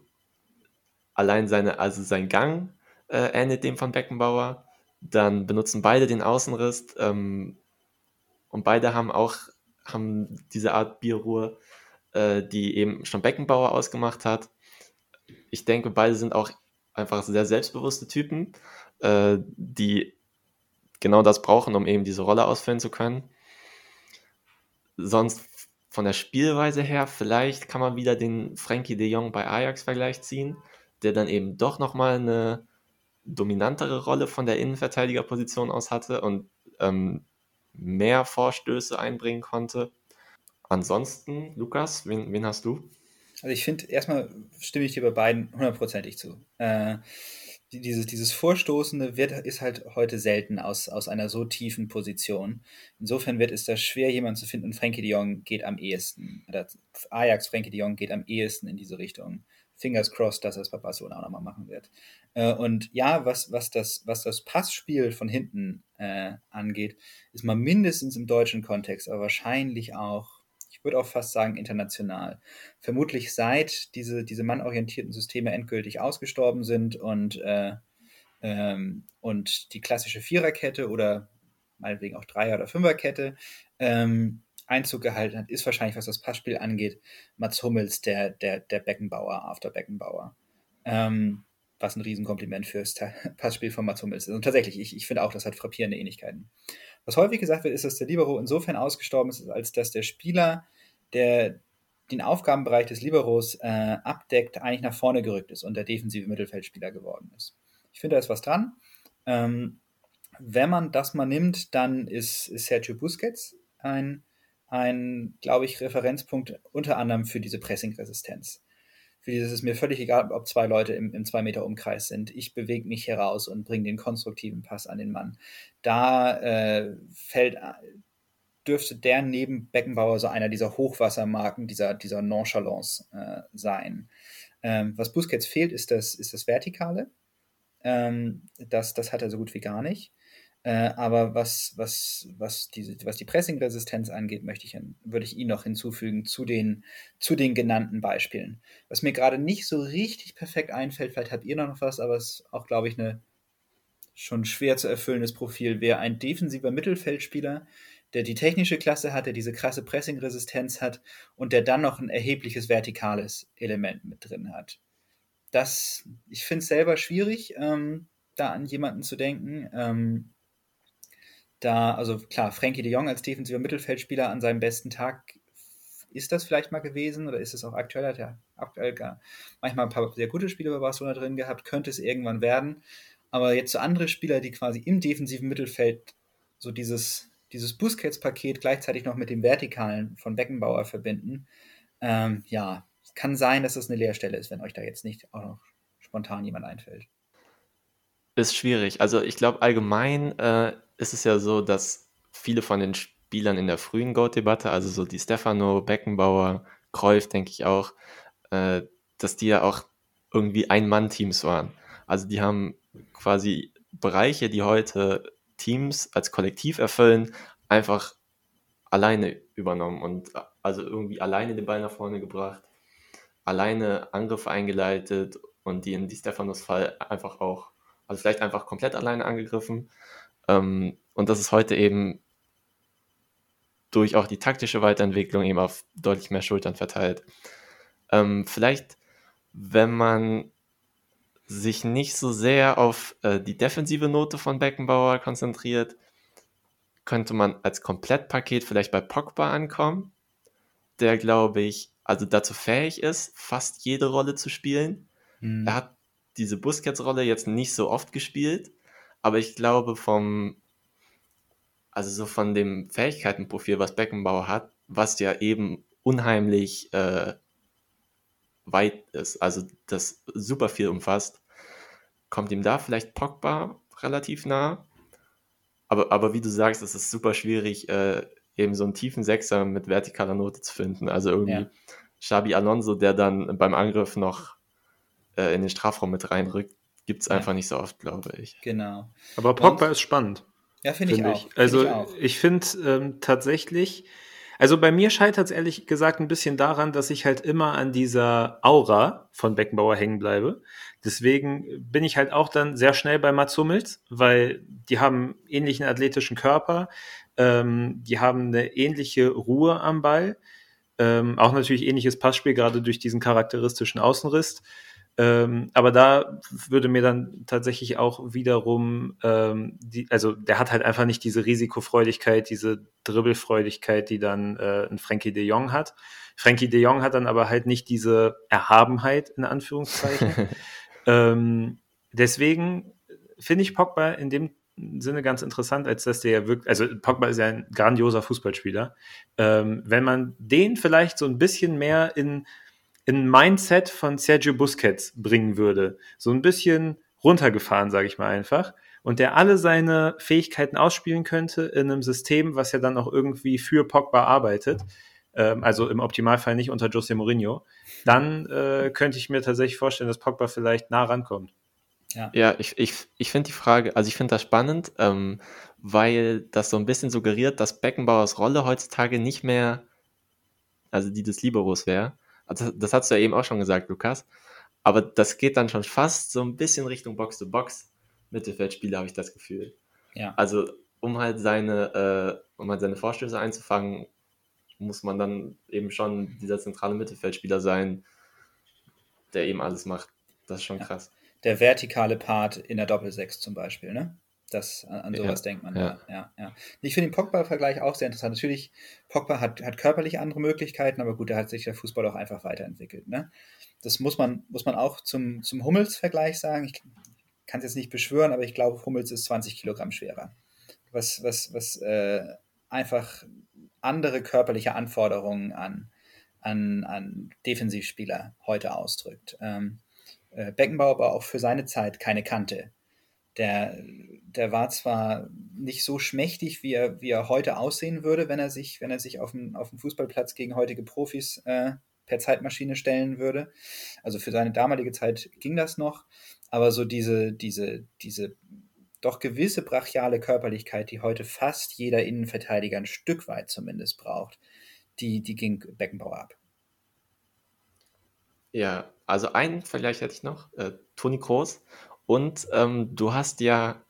allein seine, also sein Gang äh, ähnelt dem von Beckenbauer. Dann benutzen beide den Außenriss ähm, und beide haben auch haben diese Art Bierruhe, äh, die eben schon Beckenbauer ausgemacht hat. Ich denke, beide sind auch einfach sehr selbstbewusste Typen, äh, die genau das brauchen, um eben diese Rolle ausfüllen zu können. Sonst von der Spielweise her, vielleicht kann man wieder den Frankie de Jong bei Ajax-Vergleich ziehen, der dann eben doch nochmal eine dominantere Rolle von der Innenverteidigerposition aus hatte und ähm, mehr Vorstöße einbringen konnte. Ansonsten, Lukas, wen, wen hast du? Also ich finde, erstmal stimme ich dir bei beiden hundertprozentig zu. Äh, dieses, dieses Vorstoßende wird, ist halt heute selten aus, aus einer so tiefen Position. Insofern wird es da schwer, jemanden zu finden. Und Frankie de Jong geht am ehesten. Ajax, Frankie de Jong geht am ehesten in diese Richtung. Fingers crossed, dass er es bei Barcelona auch nochmal machen wird. Äh, und ja, was, was, das, was das Passspiel von hinten äh, angeht, ist mal mindestens im deutschen Kontext, aber wahrscheinlich auch ich würde auch fast sagen international. Vermutlich seit diese, diese mannorientierten Systeme endgültig ausgestorben sind und, äh, ähm, und die klassische Viererkette oder meinetwegen auch Dreier- oder Fünferkette ähm, Einzug gehalten hat, ist wahrscheinlich, was das Passspiel angeht, Mats Hummels, der, der, der Beckenbauer, After Beckenbauer. Ähm, was ein Riesenkompliment fürs Passspiel von Mats Hummels ist. Und tatsächlich, ich, ich finde auch, das hat frappierende Ähnlichkeiten. Was häufig gesagt wird, ist, dass der Libero insofern ausgestorben ist, als dass der Spieler, der den Aufgabenbereich des Liberos äh, abdeckt, eigentlich nach vorne gerückt ist und der defensive Mittelfeldspieler geworden ist. Ich finde, da ist was dran. Ähm, wenn man das mal nimmt, dann ist, ist Sergio Busquets ein, ein glaube ich, Referenzpunkt unter anderem für diese Pressing-Resistenz für dieses ist mir völlig egal, ob zwei Leute im, im zwei Meter Umkreis sind. Ich bewege mich heraus und bringe den konstruktiven Pass an den Mann. Da äh, fällt, dürfte der neben Beckenbauer so einer dieser Hochwassermarken, dieser, dieser Nonchalance äh, sein. Ähm, was Busquets fehlt, ist das, ist das Vertikale. Ähm, das, das hat er so gut wie gar nicht. Äh, aber was, was, was, diese, was die Pressing-Resistenz angeht, möchte ich, würde ich ihn noch hinzufügen zu den, zu den genannten Beispielen. Was mir gerade nicht so richtig perfekt einfällt, vielleicht habt ihr noch was, aber es ist auch, glaube ich, eine schon schwer zu erfüllendes Profil, wäre ein defensiver Mittelfeldspieler, der die technische Klasse hat, der diese krasse Pressing-Resistenz hat und der dann noch ein erhebliches vertikales Element mit drin hat. Das, ich finde es selber schwierig, ähm, da an jemanden zu denken. Ähm, da, also klar, Frankie de Jong als defensiver Mittelfeldspieler an seinem besten Tag ist das vielleicht mal gewesen oder ist es auch aktuell? Hat er aktuell gar manchmal ein paar sehr gute Spiele bei Barcelona drin gehabt, könnte es irgendwann werden. Aber jetzt so andere Spieler, die quasi im defensiven Mittelfeld so dieses, dieses Busquets-Paket gleichzeitig noch mit dem Vertikalen von Beckenbauer verbinden, ähm, ja, kann sein, dass das eine Leerstelle ist, wenn euch da jetzt nicht auch noch spontan jemand einfällt. Ist schwierig. Also ich glaube allgemein äh, ist es ja so, dass viele von den Spielern in der frühen Goat-Debatte, also so die Stefano, Beckenbauer, Cruyff, denke ich auch, äh, dass die ja auch irgendwie Ein-Mann-Teams waren. Also die haben quasi Bereiche, die heute Teams als Kollektiv erfüllen, einfach alleine übernommen und also irgendwie alleine den Ball nach vorne gebracht, alleine Angriffe eingeleitet und die in Di Stefanos Fall einfach auch, also vielleicht einfach komplett alleine angegriffen. Ähm, und das ist heute eben durch auch die taktische Weiterentwicklung eben auf deutlich mehr Schultern verteilt. Ähm, vielleicht, wenn man sich nicht so sehr auf äh, die defensive Note von Beckenbauer konzentriert, könnte man als Komplettpaket vielleicht bei Pogba ankommen, der, glaube ich, also dazu fähig ist, fast jede Rolle zu spielen. Mhm. Er hat diese Busquets-Rolle jetzt nicht so oft gespielt, aber ich glaube vom, also so von dem Fähigkeitenprofil, was Beckenbauer hat, was ja eben unheimlich äh, weit ist, also das super viel umfasst, kommt ihm da vielleicht Pogba relativ nah. Aber, aber wie du sagst, es ist super schwierig, äh, eben so einen tiefen Sechser mit vertikaler Note zu finden. Also irgendwie ja. Xabi Alonso, der dann beim Angriff noch äh, in den Strafraum mit reinrückt, gibt es ja. einfach nicht so oft, glaube ich. Genau. Aber Pogba Und, ist spannend. Ja, finde find ich, ich, Also ich, ich finde ähm, tatsächlich, also bei mir scheitert es ehrlich gesagt ein bisschen daran, dass ich halt immer an dieser Aura von Beckenbauer hängen bleibe. Deswegen bin ich halt auch dann sehr schnell bei Mats Hummels, weil die haben ähnlichen athletischen Körper, ähm, die haben eine ähnliche Ruhe am Ball, ähm, auch natürlich ähnliches Passspiel, gerade durch diesen charakteristischen Außenriss. Ähm, aber da würde mir dann tatsächlich auch wiederum, ähm, die, also der hat halt einfach nicht diese Risikofreudigkeit, diese Dribbelfreudigkeit, die dann äh, ein Frankie de Jong hat. Frankie de Jong hat dann aber halt nicht diese Erhabenheit, in Anführungszeichen. ähm, deswegen finde ich Pogba in dem Sinne ganz interessant, als dass der ja wirklich, also Pogba ist ja ein grandioser Fußballspieler. Ähm, wenn man den vielleicht so ein bisschen mehr in in Mindset von Sergio Busquets bringen würde. So ein bisschen runtergefahren, sage ich mal einfach. Und der alle seine Fähigkeiten ausspielen könnte in einem System, was ja dann auch irgendwie für Pogba arbeitet. Ähm, also im Optimalfall nicht unter Jose Mourinho. Dann äh, könnte ich mir tatsächlich vorstellen, dass Pogba vielleicht nah rankommt. Ja, ja ich, ich, ich finde die Frage, also ich finde das spannend, ähm, weil das so ein bisschen suggeriert, dass Beckenbauers Rolle heutzutage nicht mehr, also die des Liberos wäre, also das hast du ja eben auch schon gesagt, Lukas. Aber das geht dann schon fast so ein bisschen Richtung Box-to-Box. Mittelfeldspieler habe ich das Gefühl. Ja. Also um halt seine, äh, um halt seine Vorstöße einzufangen, muss man dann eben schon dieser zentrale Mittelfeldspieler sein, der eben alles macht. Das ist schon ja. krass. Der vertikale Part in der Doppelsechs zum Beispiel, ne? Das, an, sowas ja, denkt man. Ja. Ja, ja, Ich finde den Pogba-Vergleich auch sehr interessant. Natürlich, Pogba hat, hat körperlich andere Möglichkeiten, aber gut, da hat sich der Fußball auch einfach weiterentwickelt. Ne? Das muss man, muss man auch zum, zum Hummels-Vergleich sagen. Ich kann es jetzt nicht beschwören, aber ich glaube, Hummels ist 20 Kilogramm schwerer. Was, was, was äh, einfach andere körperliche Anforderungen an, an, an Defensivspieler heute ausdrückt. Ähm, äh, Beckenbauer war auch für seine Zeit keine Kante der, der war zwar nicht so schmächtig, wie er, wie er heute aussehen würde, wenn er sich, wenn er sich auf dem, auf dem Fußballplatz gegen heutige Profis äh, per Zeitmaschine stellen würde. Also für seine damalige Zeit ging das noch, aber so diese, diese, diese doch gewisse brachiale Körperlichkeit, die heute fast jeder Innenverteidiger ein Stück weit zumindest braucht, die, die ging Beckenbauer ab. Ja, also einen Vergleich hätte ich noch, äh, Toni Kroos. Und ähm, du hast ja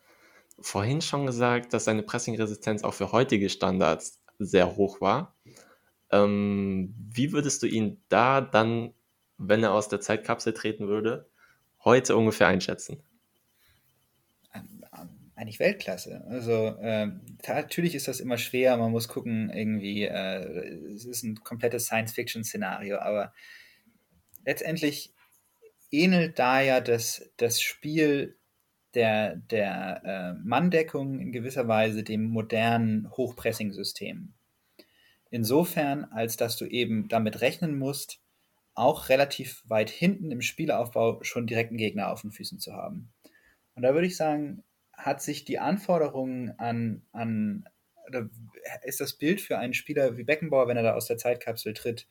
vorhin schon gesagt, dass seine Pressing-Resistenz auch für heutige Standards sehr hoch war. Ähm, wie würdest du ihn da dann, wenn er aus der Zeitkapsel treten würde, heute ungefähr einschätzen? Eigentlich Weltklasse. Also äh, natürlich ist das immer schwer, man muss gucken, irgendwie, äh, es ist ein komplettes Science-Fiction-Szenario, aber letztendlich ähnelt da ja das, das Spiel der, der äh, Manndeckung in gewisser Weise dem modernen Hochpressing-System. Insofern, als dass du eben damit rechnen musst, auch relativ weit hinten im Spielaufbau schon direkten Gegner auf den Füßen zu haben. Und da würde ich sagen, hat sich die Anforderung an, an oder ist das Bild für einen Spieler wie Beckenbauer, wenn er da aus der Zeitkapsel tritt,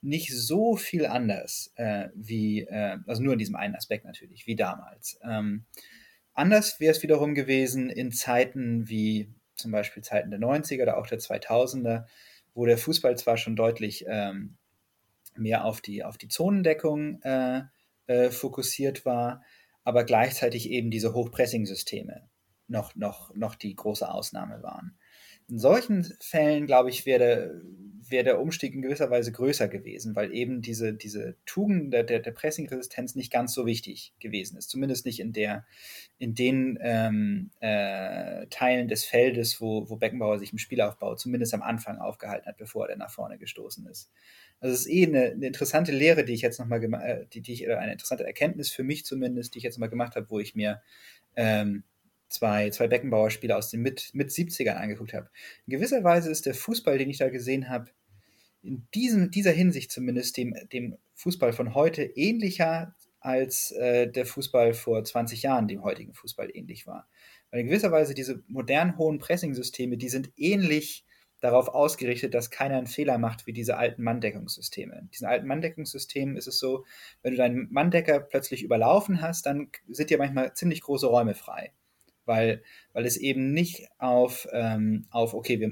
nicht so viel anders äh, wie, äh, also nur in diesem einen Aspekt natürlich, wie damals. Ähm, anders wäre es wiederum gewesen in Zeiten wie zum Beispiel Zeiten der 90er oder auch der 2000er, wo der Fußball zwar schon deutlich ähm, mehr auf die, auf die Zonendeckung äh, äh, fokussiert war, aber gleichzeitig eben diese Hochpressing-Systeme noch, noch, noch die große Ausnahme waren. In solchen Fällen, glaube ich, wäre wär der Umstieg in gewisser Weise größer gewesen, weil eben diese, diese Tugend der, der, der Pressing-Resistenz nicht ganz so wichtig gewesen ist. Zumindest nicht in, der, in den ähm, äh, Teilen des Feldes, wo, wo Beckenbauer sich im Spielaufbau zumindest am Anfang aufgehalten hat, bevor er nach vorne gestoßen ist. Also es ist eh eine, eine interessante Lehre, die ich jetzt nochmal gemacht, äh, die, die ich, oder eine interessante Erkenntnis für mich zumindest, die ich jetzt mal gemacht habe, wo ich mir ähm, zwei, zwei Beckenbauer-Spiele aus den mit, mit 70ern angeguckt habe. In gewisser Weise ist der Fußball, den ich da gesehen habe, in diesem, dieser Hinsicht zumindest dem, dem Fußball von heute ähnlicher als äh, der Fußball vor 20 Jahren dem heutigen Fußball ähnlich war. Weil in gewisser Weise diese modernen hohen Pressing-Systeme, die sind ähnlich darauf ausgerichtet, dass keiner einen Fehler macht wie diese alten Manndeckungssysteme. In diesen alten Manndeckungssystemen ist es so, wenn du deinen Manndecker plötzlich überlaufen hast, dann sind dir manchmal ziemlich große Räume frei weil, weil es eben nicht auf, ähm, auf, okay, wir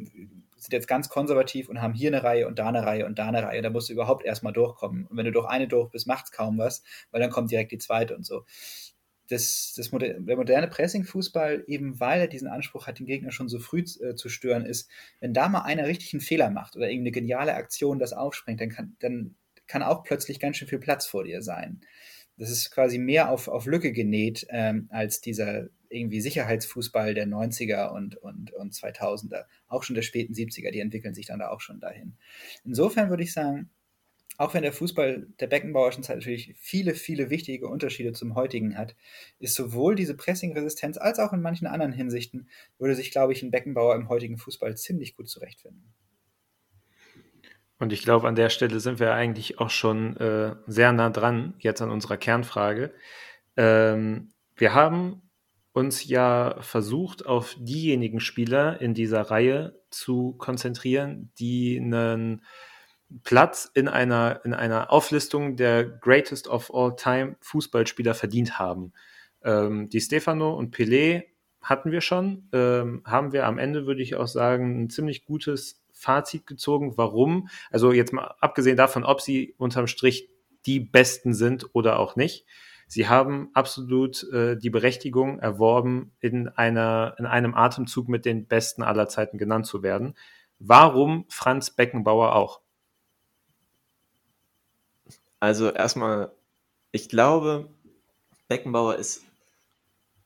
sind jetzt ganz konservativ und haben hier eine Reihe und da eine Reihe und da eine Reihe, da musst du überhaupt erstmal durchkommen. Und wenn du durch eine durch bist, macht es kaum was, weil dann kommt direkt die zweite und so. Das, das, der moderne Pressing-Fußball, eben weil er diesen Anspruch hat, den Gegner schon so früh äh, zu stören, ist, wenn da mal einer richtig einen Fehler macht oder irgendeine geniale Aktion das aufspringt, dann kann, dann kann auch plötzlich ganz schön viel Platz vor dir sein. Das ist quasi mehr auf, auf Lücke genäht ähm, als dieser irgendwie Sicherheitsfußball der 90er und, und, und 2000er, auch schon der späten 70er, die entwickeln sich dann da auch schon dahin. Insofern würde ich sagen, auch wenn der Fußball der Beckenbauerischen Zeit natürlich viele, viele wichtige Unterschiede zum heutigen hat, ist sowohl diese Pressing-Resistenz als auch in manchen anderen Hinsichten, würde sich, glaube ich, ein Beckenbauer im heutigen Fußball ziemlich gut zurechtfinden. Und ich glaube, an der Stelle sind wir eigentlich auch schon äh, sehr nah dran, jetzt an unserer Kernfrage. Ähm, wir haben uns ja versucht, auf diejenigen Spieler in dieser Reihe zu konzentrieren, die einen Platz in einer, in einer Auflistung der Greatest of All Time Fußballspieler verdient haben. Ähm, die Stefano und Pelé hatten wir schon, ähm, haben wir am Ende, würde ich auch sagen, ein ziemlich gutes Fazit gezogen. Warum? Also jetzt mal abgesehen davon, ob sie unterm Strich die Besten sind oder auch nicht. Sie haben absolut äh, die Berechtigung erworben, in, einer, in einem Atemzug mit den Besten aller Zeiten genannt zu werden. Warum Franz Beckenbauer auch? Also erstmal, ich glaube, Beckenbauer ist,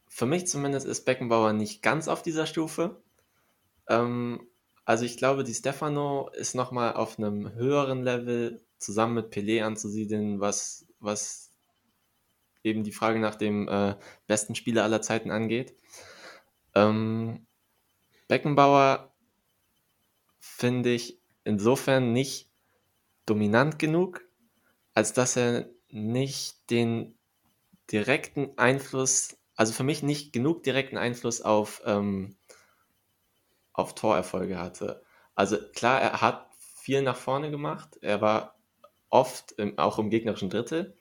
für mich zumindest ist Beckenbauer nicht ganz auf dieser Stufe. Ähm, also ich glaube, die Stefano ist nochmal auf einem höheren Level zusammen mit Pelé anzusiedeln, was, was eben die Frage nach dem äh, besten Spieler aller Zeiten angeht. Ähm, Beckenbauer finde ich insofern nicht dominant genug, als dass er nicht den direkten Einfluss, also für mich nicht genug direkten Einfluss auf, ähm, auf Torerfolge hatte. Also klar, er hat viel nach vorne gemacht, er war oft im, auch im gegnerischen Drittel,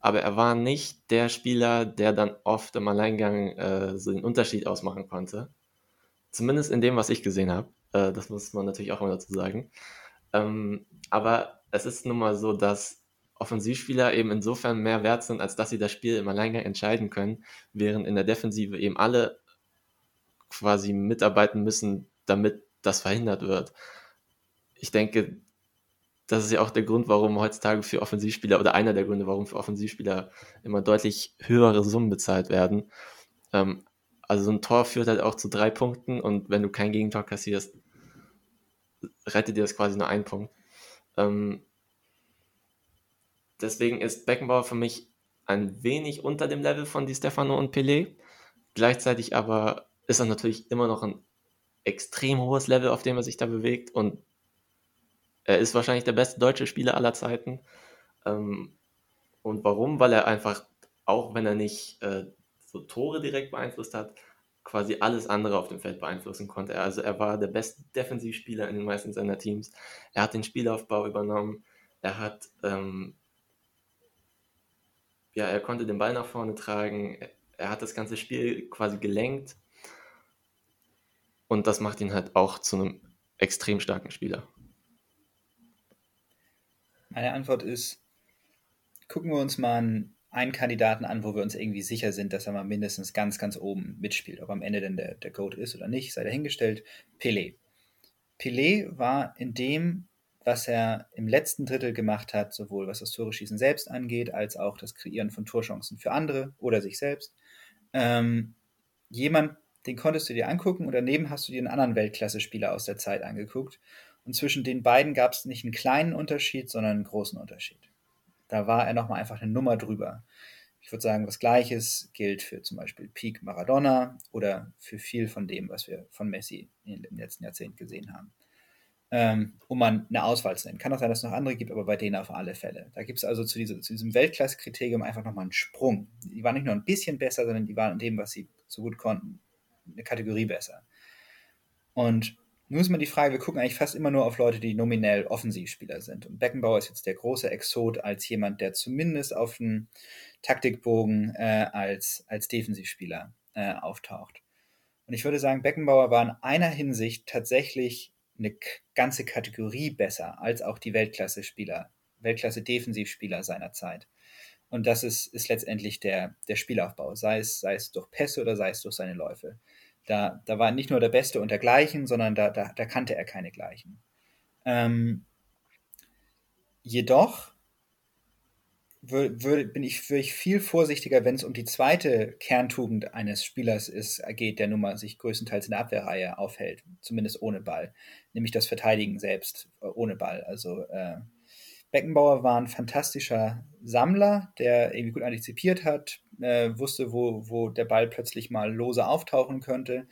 aber er war nicht der Spieler, der dann oft im Alleingang äh, so den Unterschied ausmachen konnte. Zumindest in dem, was ich gesehen habe. Äh, das muss man natürlich auch mal dazu sagen. Ähm, aber es ist nun mal so, dass Offensivspieler eben insofern mehr wert sind, als dass sie das Spiel im Alleingang entscheiden können, während in der Defensive eben alle quasi mitarbeiten müssen, damit das verhindert wird. Ich denke, das ist ja auch der Grund, warum heutzutage für Offensivspieler oder einer der Gründe, warum für Offensivspieler immer deutlich höhere Summen bezahlt werden. Ähm, also so ein Tor führt halt auch zu drei Punkten und wenn du kein Gegentor kassierst, rettet dir das quasi nur ein Punkt. Ähm, deswegen ist Beckenbauer für mich ein wenig unter dem Level von Di Stefano und Pelé. Gleichzeitig aber ist er natürlich immer noch ein extrem hohes Level, auf dem er sich da bewegt und er ist wahrscheinlich der beste deutsche Spieler aller Zeiten. Ähm, und warum? Weil er einfach, auch wenn er nicht äh, so Tore direkt beeinflusst hat, quasi alles andere auf dem Feld beeinflussen konnte. Also er war der beste Defensivspieler in den meisten seiner Teams. Er hat den Spielaufbau übernommen. Er hat, ähm, ja, er konnte den Ball nach vorne tragen. Er hat das ganze Spiel quasi gelenkt. Und das macht ihn halt auch zu einem extrem starken Spieler. Meine Antwort ist, gucken wir uns mal einen, Kandidaten an, wo wir uns irgendwie sicher sind, dass er mal mindestens ganz, ganz oben mitspielt. Ob am Ende denn der, der Goat ist oder nicht, sei dahingestellt. Pelé. Pelé war in dem, was er im letzten Drittel gemacht hat, sowohl was das Tore-Schießen selbst angeht, als auch das Kreieren von Torchancen für andere oder sich selbst, ähm, jemand, den konntest du dir angucken und daneben hast du dir einen anderen Weltklasse-Spieler aus der Zeit angeguckt. Und zwischen den beiden gab es nicht einen kleinen Unterschied, sondern einen großen Unterschied. Da war er nochmal einfach eine Nummer drüber. Ich würde sagen, was Gleiches gilt für zum Beispiel Peak Maradona oder für viel von dem, was wir von Messi den letzten Jahrzehnten gesehen haben. Ähm, um mal eine Auswahl zu nennen. Kann auch sein, dass es noch andere gibt, aber bei denen auf alle Fälle. Da gibt es also zu, diese, zu diesem Weltklasse-Kriterium einfach nochmal einen Sprung. Die waren nicht nur ein bisschen besser, sondern die waren in dem, was sie so gut konnten, eine Kategorie besser. Und nun ist mal die Frage, wir gucken eigentlich fast immer nur auf Leute, die nominell Offensivspieler sind. Und Beckenbauer ist jetzt der große Exot als jemand, der zumindest auf dem Taktikbogen äh, als, als Defensivspieler äh, auftaucht. Und ich würde sagen, Beckenbauer war in einer Hinsicht tatsächlich eine ganze Kategorie besser als auch die Weltklasse-Spieler, Weltklasse-Defensivspieler seiner Zeit. Und das ist, ist letztendlich der, der Spielaufbau, sei es, sei es durch Pässe oder sei es durch seine Läufe. Da, da war nicht nur der Beste unter Gleichen, sondern da, da, da kannte er keine Gleichen. Ähm, jedoch würde, bin ich, würde ich viel vorsichtiger, wenn es um die zweite Kerntugend eines Spielers ist, geht, der nun mal sich größtenteils in der Abwehrreihe aufhält, zumindest ohne Ball, nämlich das Verteidigen selbst äh, ohne Ball. Also äh, Beckenbauer war ein fantastischer Sammler, der irgendwie gut antizipiert hat, äh, wusste, wo, wo der Ball plötzlich mal lose auftauchen könnte.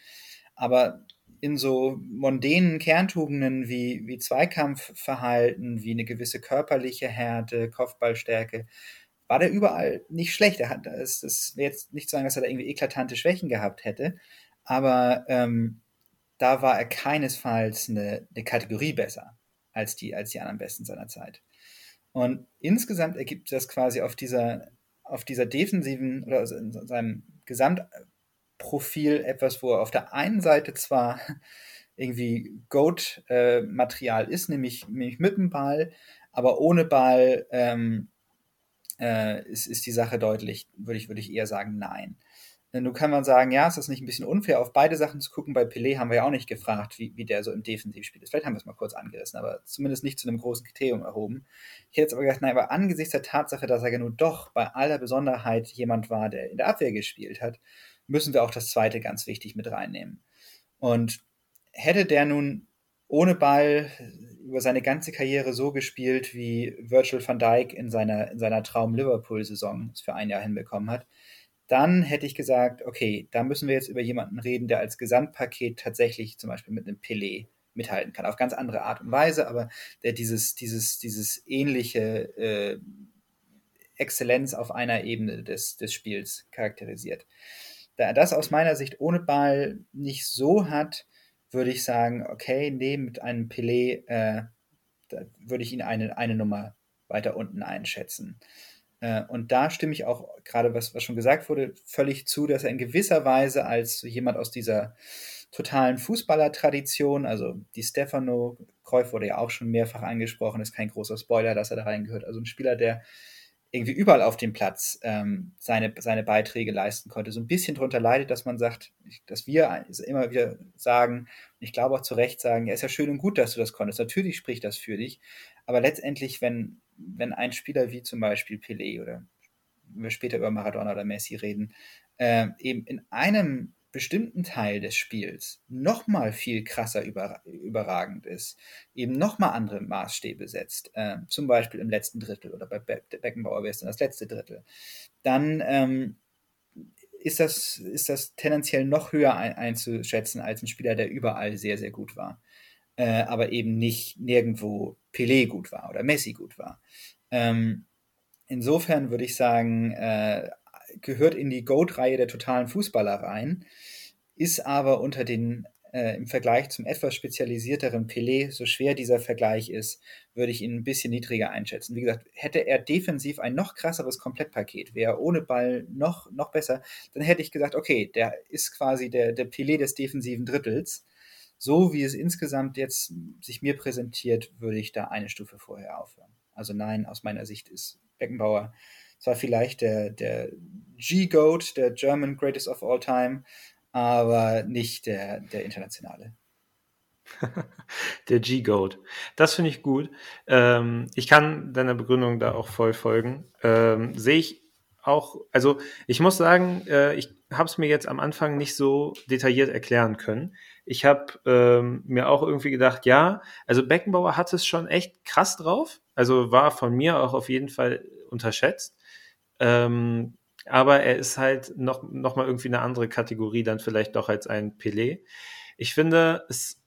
Aber in so mondänen Kerntugenden wie, wie Zweikampfverhalten, wie eine gewisse körperliche Härte, Kopfballstärke, war der überall nicht schlecht. Er hat, das will jetzt nicht sagen, dass er da irgendwie eklatante Schwächen gehabt hätte, aber ähm, da war er keinesfalls eine, eine Kategorie besser als die, als die anderen Besten seiner Zeit. Und insgesamt ergibt das quasi auf dieser, auf dieser defensiven oder also in seinem Gesamtprofil etwas, wo er auf der einen Seite zwar irgendwie Goat-Material äh, ist, nämlich, nämlich mit dem Ball, aber ohne Ball ähm, äh, ist, ist die Sache deutlich, würde ich, würde ich eher sagen, nein. Nun kann man sagen, ja, ist das nicht ein bisschen unfair, auf beide Sachen zu gucken? Bei Pelé haben wir ja auch nicht gefragt, wie, wie der so im Defensivspiel ist. Vielleicht haben wir es mal kurz angerissen, aber zumindest nicht zu einem großen Kriterium erhoben. Ich hätte jetzt aber gedacht, nein, aber angesichts der Tatsache, dass er ja nun doch bei aller Besonderheit jemand war, der in der Abwehr gespielt hat, müssen wir auch das zweite ganz wichtig mit reinnehmen. Und hätte der nun ohne Ball über seine ganze Karriere so gespielt, wie Virgil van Dijk in seiner, in seiner Traum-Liverpool-Saison es für ein Jahr hinbekommen hat, dann hätte ich gesagt, okay, da müssen wir jetzt über jemanden reden, der als Gesamtpaket tatsächlich zum Beispiel mit einem Pelé mithalten kann. Auf ganz andere Art und Weise, aber der dieses, dieses, dieses ähnliche äh, Exzellenz auf einer Ebene des, des Spiels charakterisiert. Da er das aus meiner Sicht ohne Ball nicht so hat, würde ich sagen, okay, nee, mit einem Pelé äh, würde ich ihn eine, eine Nummer weiter unten einschätzen. Äh, und da stimme ich auch gerade, was, was schon gesagt wurde, völlig zu, dass er in gewisser Weise als jemand aus dieser totalen Fußballertradition, also die Stefano, Kreuf wurde ja auch schon mehrfach angesprochen, ist kein großer Spoiler, dass er da reingehört. Also ein Spieler, der irgendwie überall auf dem Platz ähm, seine, seine Beiträge leisten konnte. So ein bisschen darunter leidet, dass man sagt, dass wir immer wieder sagen, und ich glaube auch zu Recht sagen, ja, ist ja schön und gut, dass du das konntest. Natürlich spricht das für dich. Aber letztendlich, wenn wenn ein Spieler wie zum Beispiel Pelé oder wenn wir später über Maradona oder Messi reden, äh, eben in einem bestimmten Teil des Spiels nochmal viel krasser über, überragend ist, eben nochmal andere Maßstäbe setzt, äh, zum Beispiel im letzten Drittel oder bei Be Beckenbauer wäre es dann das letzte Drittel, dann ähm, ist, das, ist das tendenziell noch höher ein, einzuschätzen als ein Spieler, der überall sehr, sehr gut war äh, aber eben nicht nirgendwo Pelé gut war oder Messi gut war. Ähm, insofern würde ich sagen, äh, gehört in die GOAT-Reihe der totalen Fußballer rein. ist aber unter den äh, im Vergleich zum etwas spezialisierteren Pelé, so schwer dieser Vergleich ist, würde ich ihn ein bisschen niedriger einschätzen. Wie gesagt, hätte er defensiv ein noch krasseres Komplettpaket, wäre er ohne Ball noch, noch besser, dann hätte ich gesagt, okay, der ist quasi der, der Pelé des defensiven Drittels. So wie es insgesamt jetzt sich mir präsentiert, würde ich da eine Stufe vorher aufhören. Also nein, aus meiner Sicht ist Beckenbauer zwar vielleicht der, der G-Goat, der German Greatest of All Time, aber nicht der, der internationale. der G-Goat. Das finde ich gut. Ähm, ich kann deiner Begründung da auch voll folgen. Ähm, Sehe ich auch, also ich muss sagen, äh, ich habe es mir jetzt am Anfang nicht so detailliert erklären können. Ich habe ähm, mir auch irgendwie gedacht, ja, also Beckenbauer hat es schon echt krass drauf. Also war von mir auch auf jeden Fall unterschätzt. Ähm, aber er ist halt noch, noch mal irgendwie eine andere Kategorie dann vielleicht doch als ein Pelé. Ich finde, es,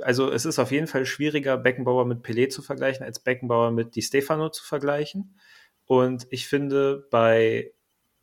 also es ist auf jeden Fall schwieriger, Beckenbauer mit Pelé zu vergleichen, als Beckenbauer mit Di Stefano zu vergleichen. Und ich finde, bei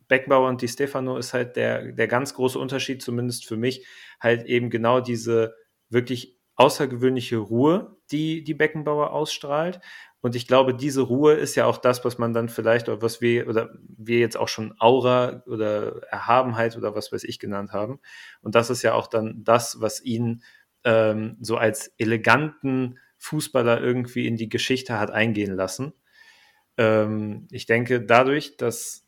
Beckenbauer und Di Stefano ist halt der, der ganz große Unterschied, zumindest für mich, halt eben genau diese wirklich außergewöhnliche Ruhe, die die Beckenbauer ausstrahlt. Und ich glaube, diese Ruhe ist ja auch das, was man dann vielleicht, oder was wir, oder wir jetzt auch schon Aura oder Erhabenheit oder was weiß ich genannt haben. Und das ist ja auch dann das, was ihn ähm, so als eleganten Fußballer irgendwie in die Geschichte hat eingehen lassen. Ähm, ich denke, dadurch, dass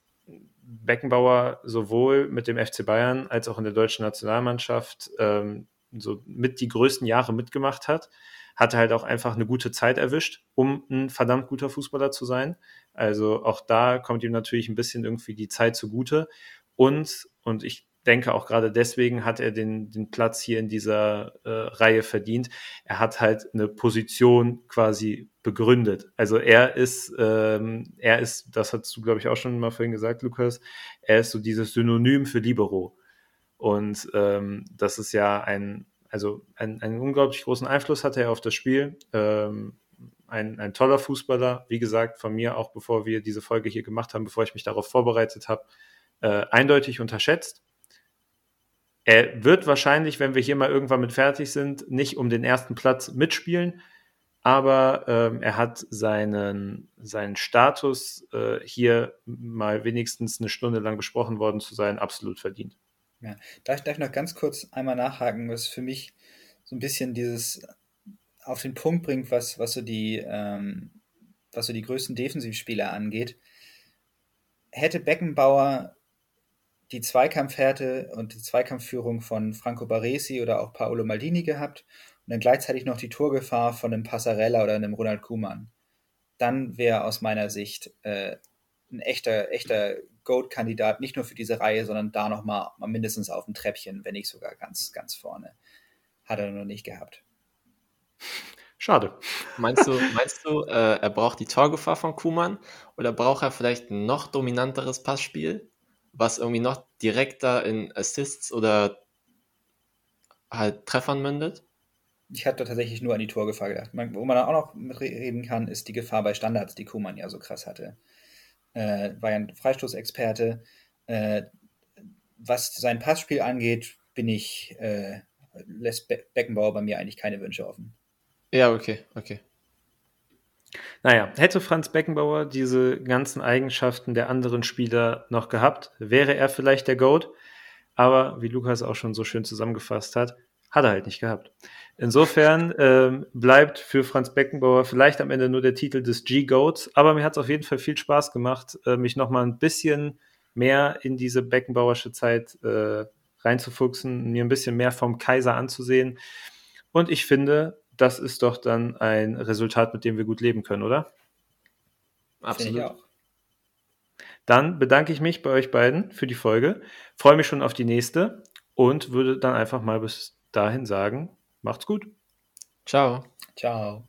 Beckenbauer sowohl mit dem FC Bayern als auch in der deutschen Nationalmannschaft ähm, so mit die größten Jahre mitgemacht hat, hatte halt auch einfach eine gute Zeit erwischt, um ein verdammt guter Fußballer zu sein. Also auch da kommt ihm natürlich ein bisschen irgendwie die Zeit zugute. Und, und ich denke auch gerade deswegen hat er den, den Platz hier in dieser äh, Reihe verdient. Er hat halt eine Position quasi begründet. Also er ist, ähm, er ist, das hast du, glaube ich, auch schon mal vorhin gesagt, Lukas, er ist so dieses Synonym für Libero. Und ähm, das ist ja ein, also einen, einen unglaublich großen Einfluss hatte er auf das Spiel. Ähm, ein, ein toller Fußballer, wie gesagt, von mir auch bevor wir diese Folge hier gemacht haben, bevor ich mich darauf vorbereitet habe, äh, eindeutig unterschätzt. Er wird wahrscheinlich, wenn wir hier mal irgendwann mit fertig sind, nicht um den ersten Platz mitspielen, aber ähm, er hat seinen, seinen Status, äh, hier mal wenigstens eine Stunde lang besprochen worden zu sein, absolut verdient. Ja. Darf, darf ich noch ganz kurz einmal nachhaken, was für mich so ein bisschen dieses auf den Punkt bringt, was, was so die, ähm, was so die größten Defensivspieler angeht. Hätte Beckenbauer die Zweikampfhärte und die Zweikampfführung von Franco Baresi oder auch Paolo Maldini gehabt und dann gleichzeitig noch die Torgefahr von einem Passarella oder einem Ronald Kuhmann, dann wäre aus meiner Sicht äh, ein echter, echter Goat-Kandidat, nicht nur für diese Reihe, sondern da nochmal mindestens auf dem Treppchen, wenn nicht sogar ganz, ganz vorne. Hat er noch nicht gehabt. Schade. Meinst du, meinst du äh, er braucht die Torgefahr von Kuman oder braucht er vielleicht ein noch dominanteres Passspiel, was irgendwie noch direkter in Assists oder halt Treffern mündet? Ich hatte tatsächlich nur an die Torgefahr gedacht. Man, wo man auch noch mitreden kann, ist die Gefahr bei Standards, die Kuman ja so krass hatte äh, war ja ein Freistoßexperte. Äh, was sein Passspiel angeht, bin ich, äh, lässt Be Beckenbauer bei mir eigentlich keine Wünsche offen. Ja, okay, okay. Naja, hätte Franz Beckenbauer diese ganzen Eigenschaften der anderen Spieler noch gehabt, wäre er vielleicht der GOAT. Aber wie Lukas auch schon so schön zusammengefasst hat, hat er halt nicht gehabt. Insofern ähm, bleibt für Franz Beckenbauer vielleicht am Ende nur der Titel des G-Goats, aber mir hat es auf jeden Fall viel Spaß gemacht, äh, mich nochmal ein bisschen mehr in diese Beckenbauersche Zeit äh, reinzufuchsen, mir ein bisschen mehr vom Kaiser anzusehen. Und ich finde, das ist doch dann ein Resultat, mit dem wir gut leben können, oder? Absolut. Dann bedanke ich mich bei euch beiden für die Folge, freue mich schon auf die nächste und würde dann einfach mal bis dahin sagen, macht's gut. Ciao. Ciao.